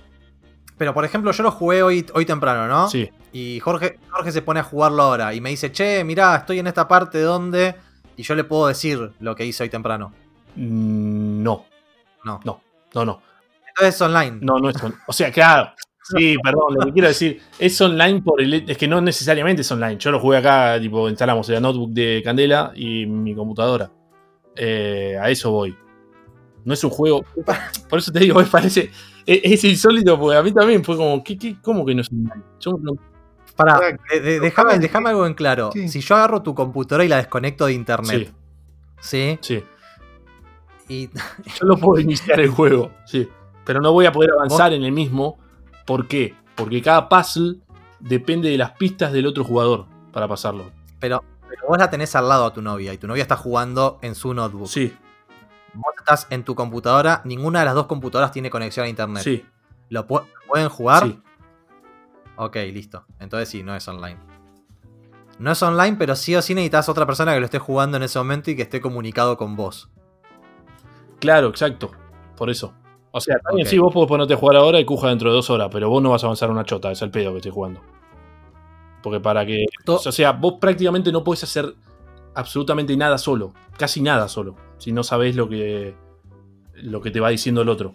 Pero por ejemplo, yo lo jugué hoy, hoy temprano, ¿no? Sí. Y Jorge, Jorge se pone a jugarlo ahora y me dice, che, mirá, estoy en esta parte donde... Y yo le puedo decir lo que hice hoy temprano. Mm, No, No. no, no, no. Es online. No, no es on- O sea, claro. Sí, perdón, lo que quiero decir es online por el. Es que no necesariamente es online. Yo lo jugué acá, tipo, instalamos el notebook de Candela y mi computadora. Eh, a eso voy. No es un juego. Por eso te digo, me parece. Es, es insólito, porque a mí también fue como. ¿qué, qué, cómo que no es online? Yo no- Pará, Pará, de- de- déjame, algo en claro. Sí. Si yo agarro tu computadora y la desconecto de internet, Sí, ¿sí? sí. Y Yo lo puedo iniciar el juego, sí. Pero no voy a poder avanzar en el mismo. ¿Por qué? Porque cada puzzle depende de las pistas del otro jugador para pasarlo. Pero, pero vos la tenés al lado a tu novia y tu novia está jugando en su notebook. Sí, Vos estás en tu computadora, ninguna de las dos computadoras tiene conexión a internet. sí, ¿Lo pu- pueden jugar? sí. Ok, listo. Entonces sí, no es online. No es online, pero sí o sí necesitas otra persona que lo esté jugando en ese momento y que esté comunicado con vos. Claro, exacto. Por eso. O sea, también Ok. sí, vos podés ponerte a jugar ahora y cuja dentro de dos horas, pero vos no vas a avanzar una chota, es el pedo que estoy jugando. Porque para que. To- O sea, vos prácticamente no podés hacer absolutamente nada solo. Casi nada solo. Si no sabés lo que. lo que te va diciendo el otro.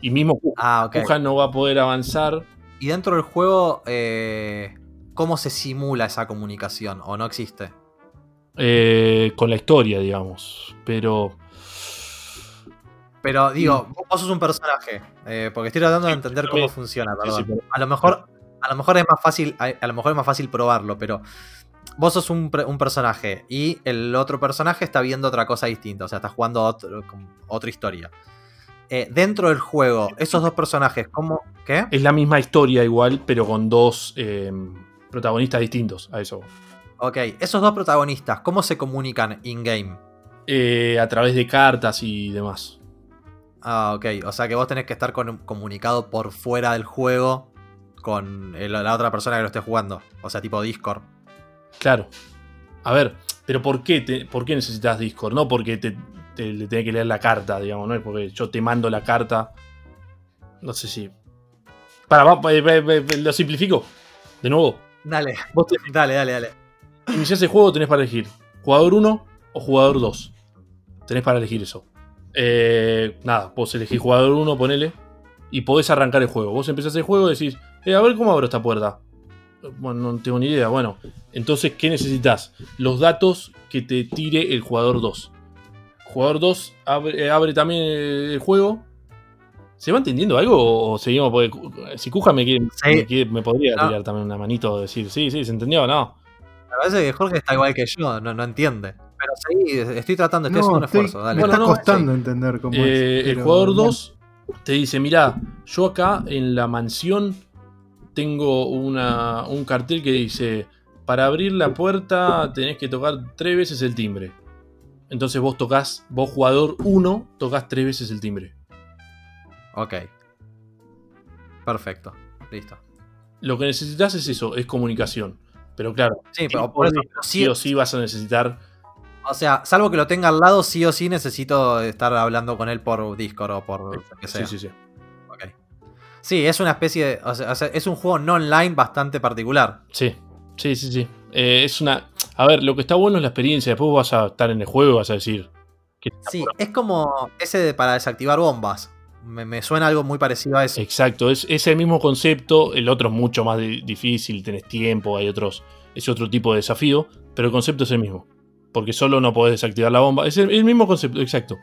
Y mismo Kuja, Ah, ok. Kuja no va a poder avanzar. Y dentro del juego, eh, ¿cómo se simula esa comunicación? ¿O no existe? eh, con la historia, digamos. Pero. Pero digo, vos sos un personaje. eh, porque estoy tratando de entender cómo funciona, perdón. A lo mejor. A lo mejor es más fácil. A, a lo mejor es más fácil probarlo, pero. Vos sos un, personaje. Y el otro personaje está viendo otra cosa distinta. O sea, está jugando otro- otra historia. eh, dentro del juego, esos dos personajes, ¿cómo? ¿Qué? Es la misma historia igual, pero con dos eh, protagonistas distintos a eso. Ok, esos dos protagonistas, ¿cómo se comunican in-game? Eh, a través de cartas y demás. Ah, ok. O sea que vos tenés que estar con- comunicado por fuera del juego con el- la otra persona que lo esté jugando. O sea, tipo Discord. Claro. A ver, pero ¿por qué, te- por qué necesitas Discord? No porque te, te- le tenés que leer la carta, digamos, no es porque yo te mando la carta. No sé si. Para, va, eh, eh, eh, lo simplifico. De nuevo, Dale, vos te dale, dale, dale. iniciás el juego, tenés para elegir jugador 1 o jugador 2. Tenés para elegir eso. Eh, nada, vos elegís jugador 1, ponele, y podés arrancar el juego. Vos empezás el juego y decís, eh, a ver cómo abro esta puerta. Eh, Bueno, no tengo ni idea. Bueno, entonces, ¿qué necesitas? Los datos que te tire el jugador 2. Jugador 2 abre, eh, abre también el juego. ¿Se va entendiendo algo o seguimos? Porque si Cuja me, quiere- Sí. me, quiere- me podría No. tirar también una manito, decir, sí, sí, ¿se entendió o no? Me parece que Jorge está igual que yo, no, no entiende. Pero sí, estoy tratando, estoy No, haciendo un estoy- esfuerzo. Dale. me está no, costando entender cómo Eh, es. el jugador bueno. 2 te dice, mira, yo acá en la mansión tengo una, un cartel que dice, para abrir la puerta tenés que tocar tres veces el timbre. Entonces vos tocas, vos jugador 1, tocas tres veces el timbre. Ok. Perfecto. Listo. Lo que necesitas es eso, es comunicación. Pero claro, Sí, pero por eso, sí, sí, o sí vas a necesitar... o sea, salvo que lo tenga al lado, sí o sí necesito estar hablando con él por Discord o por lo que sea. Sí, sí, sí. Ok. Sí, es una especie de. O sea, o sea, es un juego no online bastante particular. Sí, sí, sí, sí. Eh, es una... A ver, lo que está bueno es la experiencia. Después vas a estar en el juego y vas a decir... que Sí, es como ese de para desactivar bombas. Me, me suena algo muy parecido a eso. Exacto, es, es el mismo concepto, el otro es mucho más di- difícil, tenés tiempo, hay otros, es otro tipo de desafío, pero el concepto es el mismo. Porque solo no podés desactivar la bomba. Es el, el mismo concepto, exacto.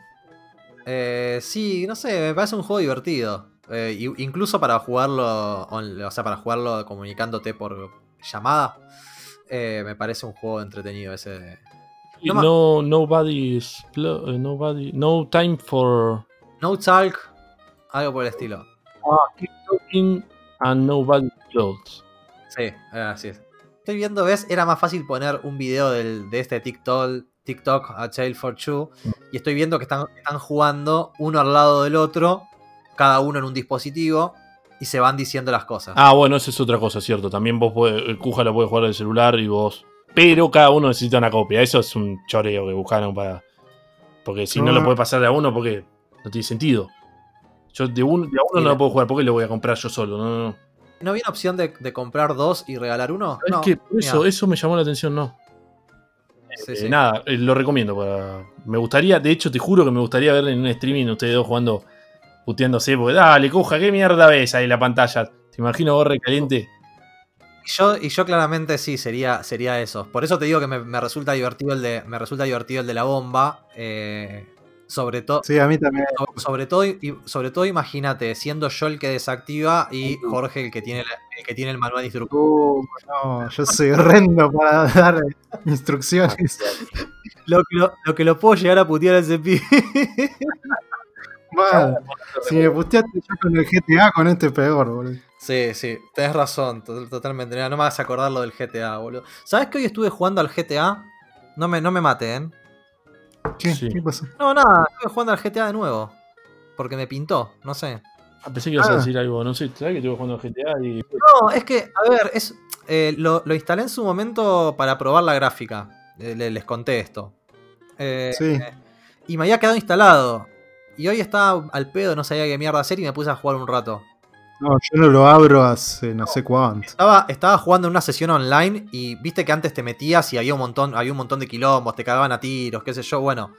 Eh, sí, no sé, me parece un juego divertido. Eh, incluso para jugarlo, on- o sea, para jugarlo comunicándote por llamada, eh, me parece un juego entretenido ese. No No, ma- nobody is pl- eh, nobody, no time for No Talk, algo por el estilo. keep talking and nobody clothes. Sí, eh, así es. Estoy viendo, ¿ves? Era más fácil poner un video del- de este TikTok, TikTok a Tale for Two. Y estoy viendo que están, están jugando uno al lado del otro, cada uno en un dispositivo, y se van diciendo las cosas. Ah, bueno, eso es otra cosa, cierto. También vos el Cuja lo puede jugar del celular y vos. Pero cada uno necesita una copia. Eso es un choreo que buscaron para. Porque si no, No. lo puede pasar de a uno, porque no tiene sentido. Yo de, un- de a uno no lo puedo jugar, ¿por qué lo voy a comprar yo solo? No, no, no. ¿No había una opción de, de comprar dos y regalar uno? Es No, que eso, eso me llamó la atención, no. sí, Eh, sí. nada, eh, lo recomiendo. Para... Me gustaría, de hecho, te juro que me gustaría ver en un streaming ustedes dos jugando, puteándose, porque dale, coja, ¿qué mierda ves ahí la pantalla? ¿Te imagino vos recaliente? Y yo, y yo claramente sí, sería, sería eso. Por eso te digo que me, me resulta divertido el de. Me resulta divertido el de la bomba. eh, sobre todo. Sí, a mí también. So- Sobre todo, sobre todo imagínate, siendo yo el que desactiva y Jorge el que tiene, la- el, que tiene el manual de instrucción. Uh, no, yo soy horrendo para dar instrucciones. Lo, que lo, lo que lo puedo llegar a putear a ese pibe. Si me puteaste yo con el GTA, con este peor, boludo. Sí, sí, tenés razón, to- totalmente. No me vas a acordar lo del GTA, boludo. ¿Sabes que hoy estuve jugando al GTA? No me, no me maten. ¿Qué? Sí. ¿Qué pasó? No, nada, estuve jugando al GTA de nuevo. Porque me pintó, no sé. Ah, pensé que ibas a Ah. decir algo, no sé, ¿sabes que estuve jugando al GTA y. No, es que, a ver, es, eh, lo, lo instalé en su momento para probar la gráfica. Eh, le- les conté esto. Eh, Sí. Y me había quedado instalado. Y hoy estaba al pedo, no sabía qué mierda hacer y me puse a jugar un rato. No, yo no lo abro hace no sé cuánto. Estaba, estaba jugando en una sesión online y viste que antes te metías y había un montón, había un montón de quilombos, te cagaban a tiros, qué sé yo. Bueno,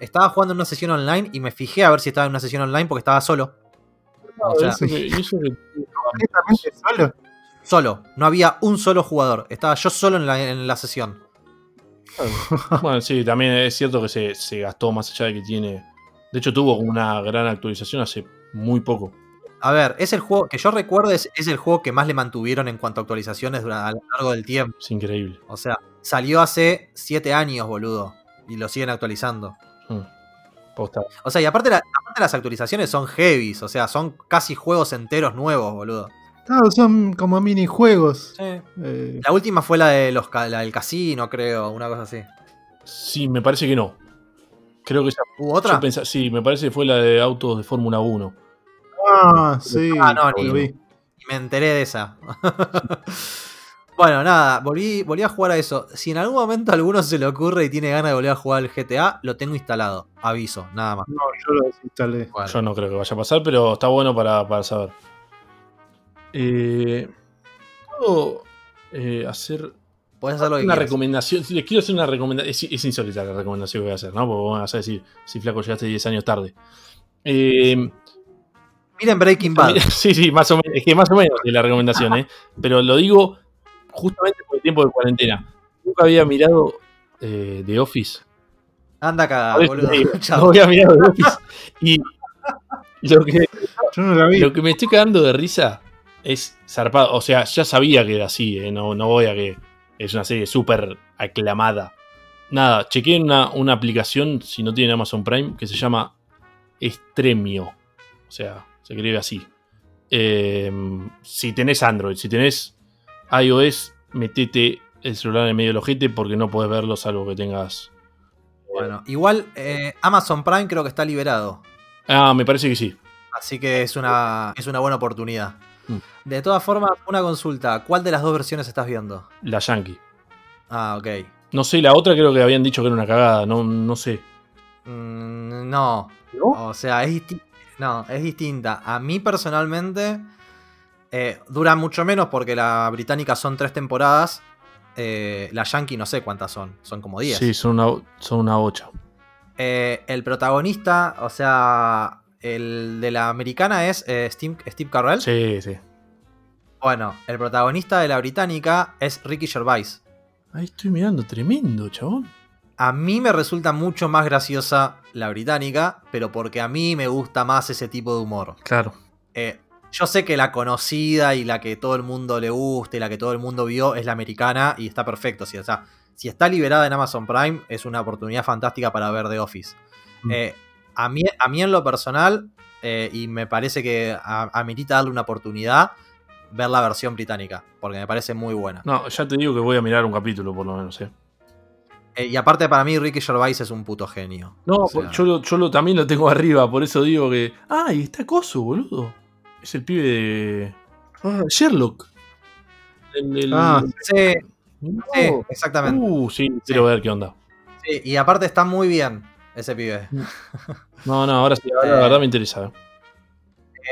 estaba jugando en una sesión online y me fijé a ver si estaba en una sesión online porque estaba solo. O sea, Eso que- y eso que- ¿Completamente solo? solo. No había un solo jugador. Estaba yo solo en la, en la sesión. Bueno, sí, también es cierto que se, se gastó más allá de que tiene. De hecho, tuvo como una gran actualización hace muy poco. A ver, es el juego que yo recuerdo, es, es el juego que más le mantuvieron en cuanto a actualizaciones a lo largo del tiempo. Es increíble. O sea, salió hace 7 años, boludo. Y lo siguen actualizando. Mm. Posta. O sea, y aparte la, aparte las actualizaciones son heavies, o sea, son casi juegos enteros nuevos, boludo. Claro, son como minijuegos. Sí. Eh, La última fue la de los la del casino, creo, una cosa así. Sí, me parece que no. Creo que esa. ¿Hubo otra? pensaba- sí, me parece que fue la de autos de Fórmula 1. Ah, sí. Ah, no, lo ni- vi. Y me enteré de esa. bueno, nada, volví, volví a jugar a eso. Si en algún momento a alguno se le ocurre y tiene ganas de volver a jugar al GTA, lo tengo instalado. Aviso, nada más. No, yo lo desinstalé. Bueno, Yo no creo que vaya a pasar, pero está bueno para, para saber. Eh, ¿Puedo eh, hacer podés hacer lo que una quieras. recomendación? Les quiero hacer una recomendación. Es, es insólita la recomendación que voy a hacer, ¿no? Porque vos me vas a decir, si flaco llegaste 10 años tarde. Eh, Miren Breaking Bad. Sí, sí, más o menos. Es que más o menos es la recomendación, ¿eh? Pero lo digo justamente por el tiempo de cuarentena. Nunca había mirado eh, The Office. Anda Ah, boludo. no había mirado The Office. Y lo que, Yo no la vi. lo que me estoy cagando de risa es zarpado. O sea, ya sabía que era así, ¿eh? No, no voy a que es una serie súper aclamada. Nada, chequé una, una aplicación, si no tienen Amazon Prime, que se llama Estremio. O sea, se escribe así. Eh, si tenés Android, si tenés iOS, metete el celular en medio del ojete porque no podés verlo salvo que tengas. Bueno, igual eh, Amazon Prime creo que está liberado. Ah, me parece que sí. Así que es una, es una buena oportunidad. Mm. De todas formas, una consulta. ¿Cuál de las dos versiones estás viendo? La Yankee. Ah, ok. No sé, la otra creo que habían dicho que era una cagada. No, no sé. Mm, no. O sea, es, disti- no, es distinta. A mí personalmente eh, dura mucho menos porque la británica son tres temporadas. Eh, la yankee no sé cuántas son. Son como 10. Sí, son una, son una bocha. Eh, el protagonista, o sea, el de la americana es Steve, Steve Carell. Sí, sí. Bueno, el protagonista de la británica es Ricky Gervais. Ahí estoy mirando, tremendo, chabón. A mí me resulta mucho más graciosa la británica, pero porque a mí me gusta más ese tipo de humor. Claro. Eh, yo sé que la conocida y la que todo el mundo le gusta y la que todo el mundo vio es la americana y está perfecto. Si, o sea, si está liberada en Amazon Prime, es una oportunidad fantástica para ver The Office. Mm. Eh, a, mí, a mí en lo personal, eh, y me parece que a- amerita darle una oportunidad, ver la versión británica, porque me parece muy buena. No, ya te digo que voy a mirar un capítulo por lo menos, eh. Eh, y aparte para mí Ricky Gervais es un puto genio. No, O sea, yo, lo, yo lo- también lo tengo arriba, por eso digo que. Ah, y está Coso, boludo. Es el pibe de. Ah, Sherlock. El, el- Ah, Sí, No. sí, exactamente. Uh, sí, quiero ver qué onda. Sí, y aparte está muy bien ese pibe. No, no, ahora sí, ahora la Eh. verdad me interesa.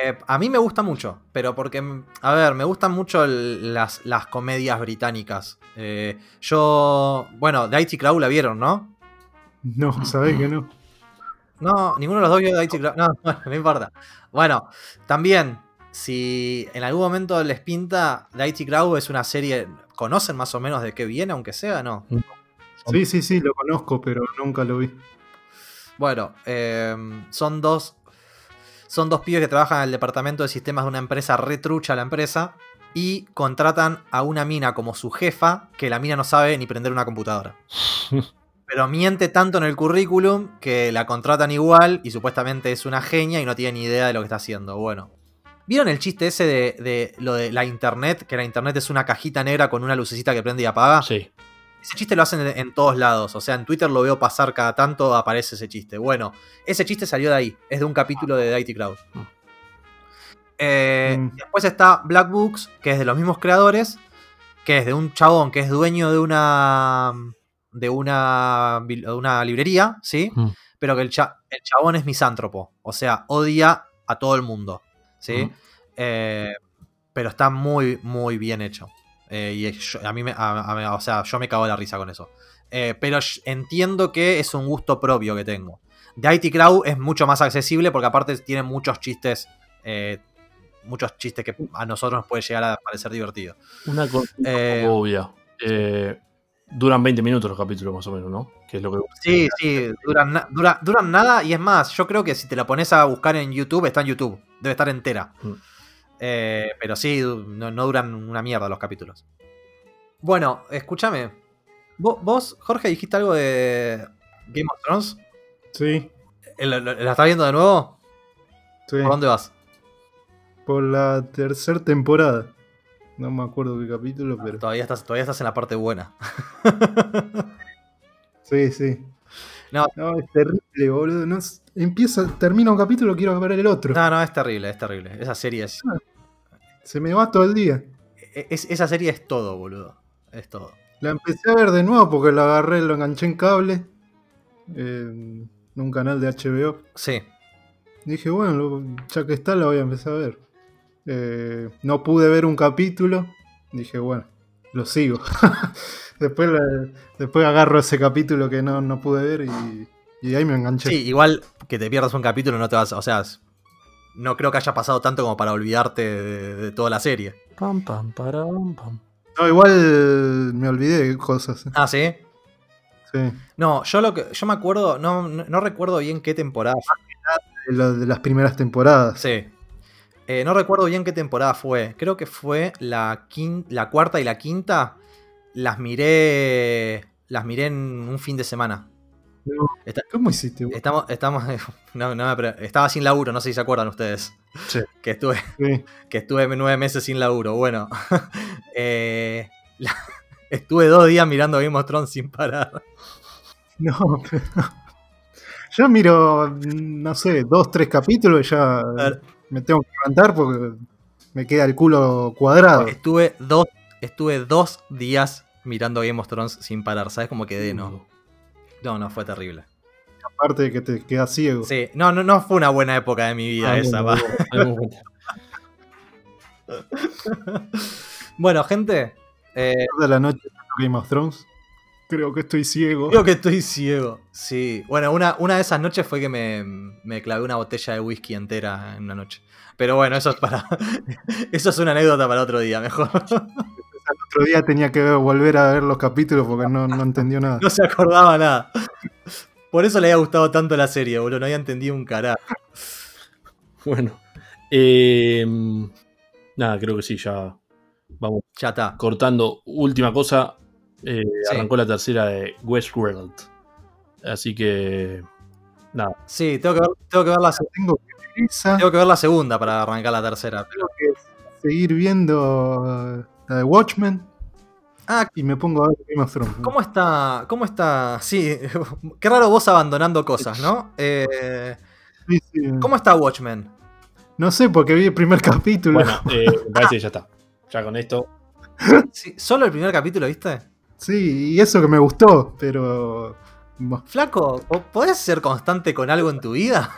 Eh. A mí me gusta mucho, pero porque, a ver, me gustan mucho el- las, las comedias británicas. Eh, yo, bueno, de IT Crowd la vieron, ¿no? No, sabés que no. No, ninguno de los dos vio de IT Crowd. No, bueno, no importa. Bueno, también, si en algún momento les pinta, The IT Crowd es una serie, ¿conocen más o menos de qué viene, aunque sea, no? Sí, sí, sí, lo conozco, pero nunca lo vi. Bueno, eh, son dos. Son dos pibes que trabajan en el departamento de sistemas de una empresa retrucha la empresa. Y contratan a una mina como su jefa, que la mina no sabe ni prender una computadora. Pero miente tanto en el currículum que la contratan igual y supuestamente es una genia y no tiene ni idea de lo que está haciendo. Bueno. ¿Vieron el chiste ese de, de lo de la internet? Que la internet es una cajita negra con una lucecita que prende y apaga. Sí. Ese chiste lo hacen en, en todos lados. O sea, en Twitter lo veo pasar cada tanto, aparece ese chiste. Bueno, ese chiste salió de ahí. Es de un capítulo de IT Crowd. Mm. Eh, Mm. Después está Black Books, que es de los mismos creadores. Que es de un chabón que es dueño de una. de una. de una librería, ¿sí? Mm. Pero que el, cha- el chabón es misántropo. O sea, odia a todo el mundo. ¿sí? Mm. Eh, pero está muy, muy bien hecho. Eh, y yo- a mí me, a- a- o sea, yo me cago de la risa con eso. Eh, pero entiendo que es un gusto propio que tengo. The IT Crowd es mucho más accesible porque aparte tiene muchos chistes. eh, muchos chistes que a nosotros nos puede llegar a parecer divertido. Una cosa obvia. Duran 20 minutos los capítulos más o menos, ¿no? Que es lo que. Sí, sí, duran, na- dura- duran nada y es más, yo creo que si te la pones a buscar en YouTube, está en YouTube, debe estar entera. Mm. Eh, pero sí, no, no duran una mierda los capítulos. Bueno, escúchame. Vos, vos, Jorge, dijiste algo de Game of Thrones. Sí. ¿La, la- la estás viendo de nuevo? Sí, ¿Por dónde vas? por la tercera temporada. No me acuerdo qué capítulo, pero. Todavía estás, todavía estás en la parte buena. Sí, sí. No. es terrible, boludo. No es- Empieza, termina un capítulo, quiero ver el otro. No, no, es terrible, es terrible. Esa serie es, Se me va todo el día. es- esa serie es todo, boludo. Es todo. La empecé a ver de nuevo porque lo agarré, lo enganché en cable. En un canal de HBO. Sí. Dije, bueno, ya que está, la voy a empezar a ver. Eh, no pude ver un capítulo. Dije, bueno, lo sigo. después, la- después agarro ese capítulo que no, no pude ver y, y ahí me enganché. Sí, igual que te pierdas un capítulo no te vas. O sea, no creo que haya pasado tanto como para olvidarte de, de toda la serie. Pam, pam, param, pam. No, igual me olvidé de cosas. Ah, sí. Sí. No, yo lo que. Yo me acuerdo. No, no, no recuerdo bien qué temporada fue. De, lo- de las primeras temporadas. Sí. Eh, no recuerdo bien qué temporada fue. Creo que fue la, quin- la cuarta y la quinta. Las miré. Las miré en un fin de semana. ¿Cómo hiciste? vos? Estamos. estamos no, no, pero estaba sin laburo, no sé si se acuerdan ustedes. Sí. Que estuve, Sí. que estuve nueve meses sin laburo. Bueno. eh, la- estuve dos días mirando Game of Thrones sin parar. No, pero. Yo miro, no sé, dos, tres capítulos y ya ver. Me tengo que levantar porque me queda el culo cuadrado. Estuve dos, estuve dos días mirando Game of Thrones sin parar. ¿Sabes cómo quedé? No. No, no, fue terrible. Aparte de que te quedas ciego. Sí, no, no, no fue una buena época de mi vida Ah, esa. bueno, va. Bueno, gente, eh, Toda la noche Game of Thrones. Creo que estoy ciego. creo que estoy ciego. Sí, bueno, una, una de esas noches fue que me, me clavé una botella de whisky entera en una noche. Pero bueno, eso es para. Eso es una anécdota para otro día, mejor. El otro día tenía que ver- volver a ver los capítulos porque no, no entendió nada. No se acordaba nada. Por eso le había gustado tanto la serie, boludo. No había entendido un carajo. Bueno. eh, nada, creo que sí, ya vamos Ya está. cortando. Última cosa. Eh, Sí. Arrancó la tercera de Westworld. Así que. Nada. Sí, tengo que ver, tengo que ver, la, se- Tengo que, esa, tengo que ver la segunda para arrancar la tercera. tengo que seguir viendo uh, la de Watchmen Ah, y me pongo a ver Game of Thrones. ¿Cómo está? ¿Cómo está? Sí, qué raro vos abandonando cosas, ¿no? Eh, Sí, sí. ¿Cómo está Watchmen? No sé porque vi el primer capítulo. Bueno, eh, me parece que ya está. Ya con esto. Sí, ¿Solo el primer capítulo, viste? Sí, y eso que me gustó, pero. Flaco, ¿po- ¿podés ser constante con algo en tu vida?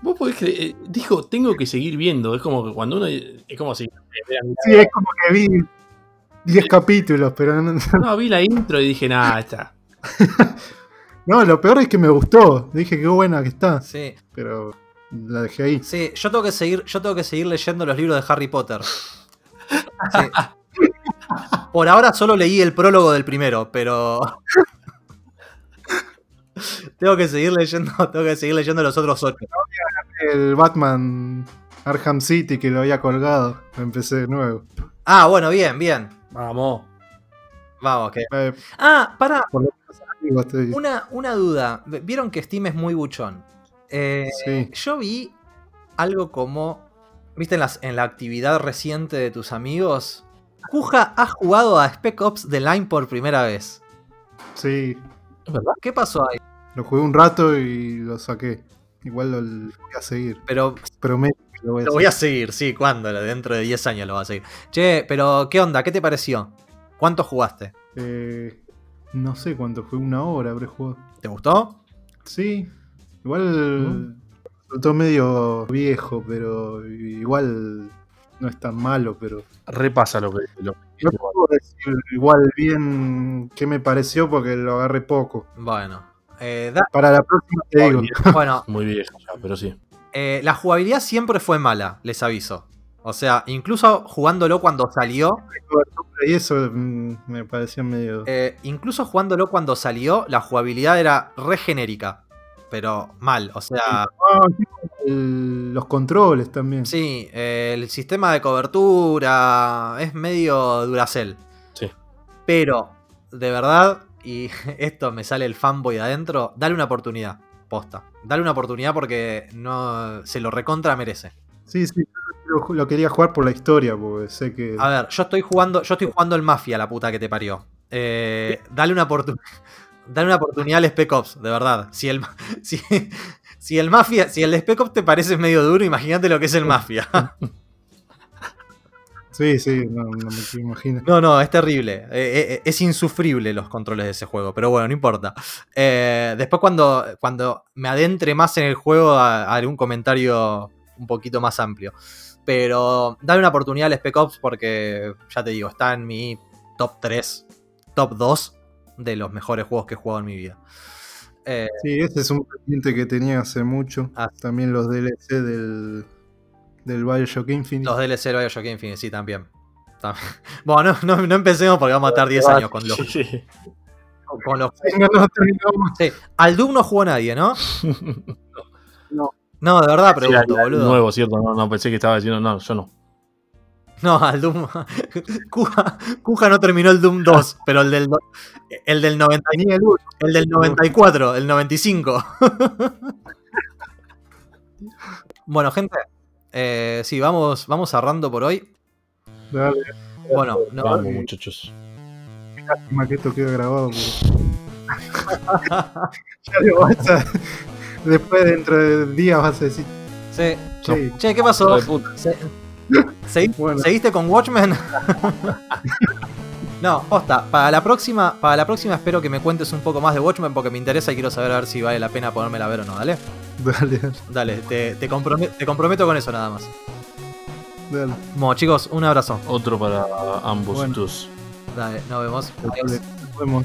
Vos podés creer. eh, dijo, tengo que seguir viendo. Es como que cuando uno. Es como si. Sí, es como que vi 10 capítulos, pero no, No, vi la intro y dije, nada, está. no, lo peor es que me gustó. Dije qué buena que está, Sí, pero la dejé ahí. sí, yo tengo que seguir, yo tengo que seguir leyendo los libros de Harry Potter. Sí. Por ahora solo leí el prólogo del primero, pero. tengo que seguir leyendo, tengo que seguir leyendo los otros ocho. El Batman Arkham City que lo había colgado, empecé de nuevo. Ah, bueno, bien, bien. Vamos. Vamos, que. Eh, Ah, para, Una, una duda. Vieron que Steam es muy buchón. Eh, Sí. Yo vi algo como. ¿Viste en, las- en la actividad reciente de tus amigos? Kuja ha jugado a Spec Ops The Line por primera vez. Sí, ¿Es verdad? ¿Qué pasó ahí? lo jugué un rato y lo saqué. Igual lo, lo voy a seguir. Pero Prometo que lo voy a lo voy a seguir, sí, ¿cuándo? Dentro de 10 años lo vas a seguir. Che, pero ¿qué onda? ¿Qué te pareció? ¿Cuánto jugaste? Eh, no sé cuánto fue, una hora habré jugado. ¿Te gustó? Sí, igual resultó medio viejo, pero igual no es tan malo, pero Repasa lo que. Lo, no puedo decir igual bien qué me pareció porque lo agarré poco. Bueno. eh, da- Para la próxima te digo. bueno, muy viejo ya, pero sí. eh, la jugabilidad siempre fue mala, les aviso. O sea, incluso jugándolo cuando salió, Y eso mm, me pareció medio... Eh, incluso jugándolo cuando salió, la jugabilidad era re genérica. Pero mal, o sea, Ah, sí, el- los controles también. sí, el sistema de cobertura es medio Duracell. Sí. Pero, de verdad, y esto me sale el fanboy de adentro, dale una oportunidad. posta. Dale una oportunidad porque no se lo recontra merece. Sí, sí, lo, lo quería jugar por la historia, porque sé que. A ver, yo estoy jugando, yo estoy jugando el Mafia, la puta que te parió. Eh, dale una oportunidad. Dale una oportunidad al Spec Ops, de verdad. Si el, si, si el Mafia, si el Spec Ops te parece medio duro, imagínate lo que es el Mafia. Sí, sí, no, no me imagino. No, no, es terrible. Eh, eh, es insufrible los controles de ese juego, pero bueno, no importa. Eh, después cuando, cuando me adentre más en el juego ha- haré un comentario un poquito más amplio. Pero dale una oportunidad al Spec Ops porque, ya te digo, está en mi top 3, top 2 de los mejores juegos que he jugado en mi vida. Eh, Sí, ese es un pendiente que tenía hace mucho. Ah. También los DLC del, del Bioshock Infinite. los DLC de Bioshock Infinite, sí, también. Tam- Bueno, no, no, no empecemos porque vamos a estar 10 años con los, Sí, sí. con los No, no. Sí, al Doom no jugó nadie, ¿no? No. No, de verdad pregunto, el boludo. Nuevo, ¿cierto? No, no, pensé que estaba diciendo, no, yo no. No, al Doom. Kuja, Kuja no terminó el Doom 2, pero el del, el del, 90 Tenía el uno. el del 94, el 95. bueno, gente, eh, sí, vamos, vamos cerrando por hoy. Dale, Bueno, no- Vamos, muchachos. lástima que esto queda grabado. pero- ya lo vas a- Después, dentro de días, vas a decir. sí. Che, Che, ¿qué pasó? Hijo de puta. Se- ¿Segui- Bueno. ¿Seguiste con Watchmen? no, posta, para la próxima, para la próxima espero que me cuentes un poco más de Watchmen porque me interesa y quiero saber a ver si vale la pena ponérmela a ver o no, ¿dale? dale, dale, te, te, comprome- te comprometo con eso nada más. dale. Bueno, chicos, un abrazo. Otro para ambos Bueno. tus. Dale, nos vemos. dale. Adiós. Nos vemos.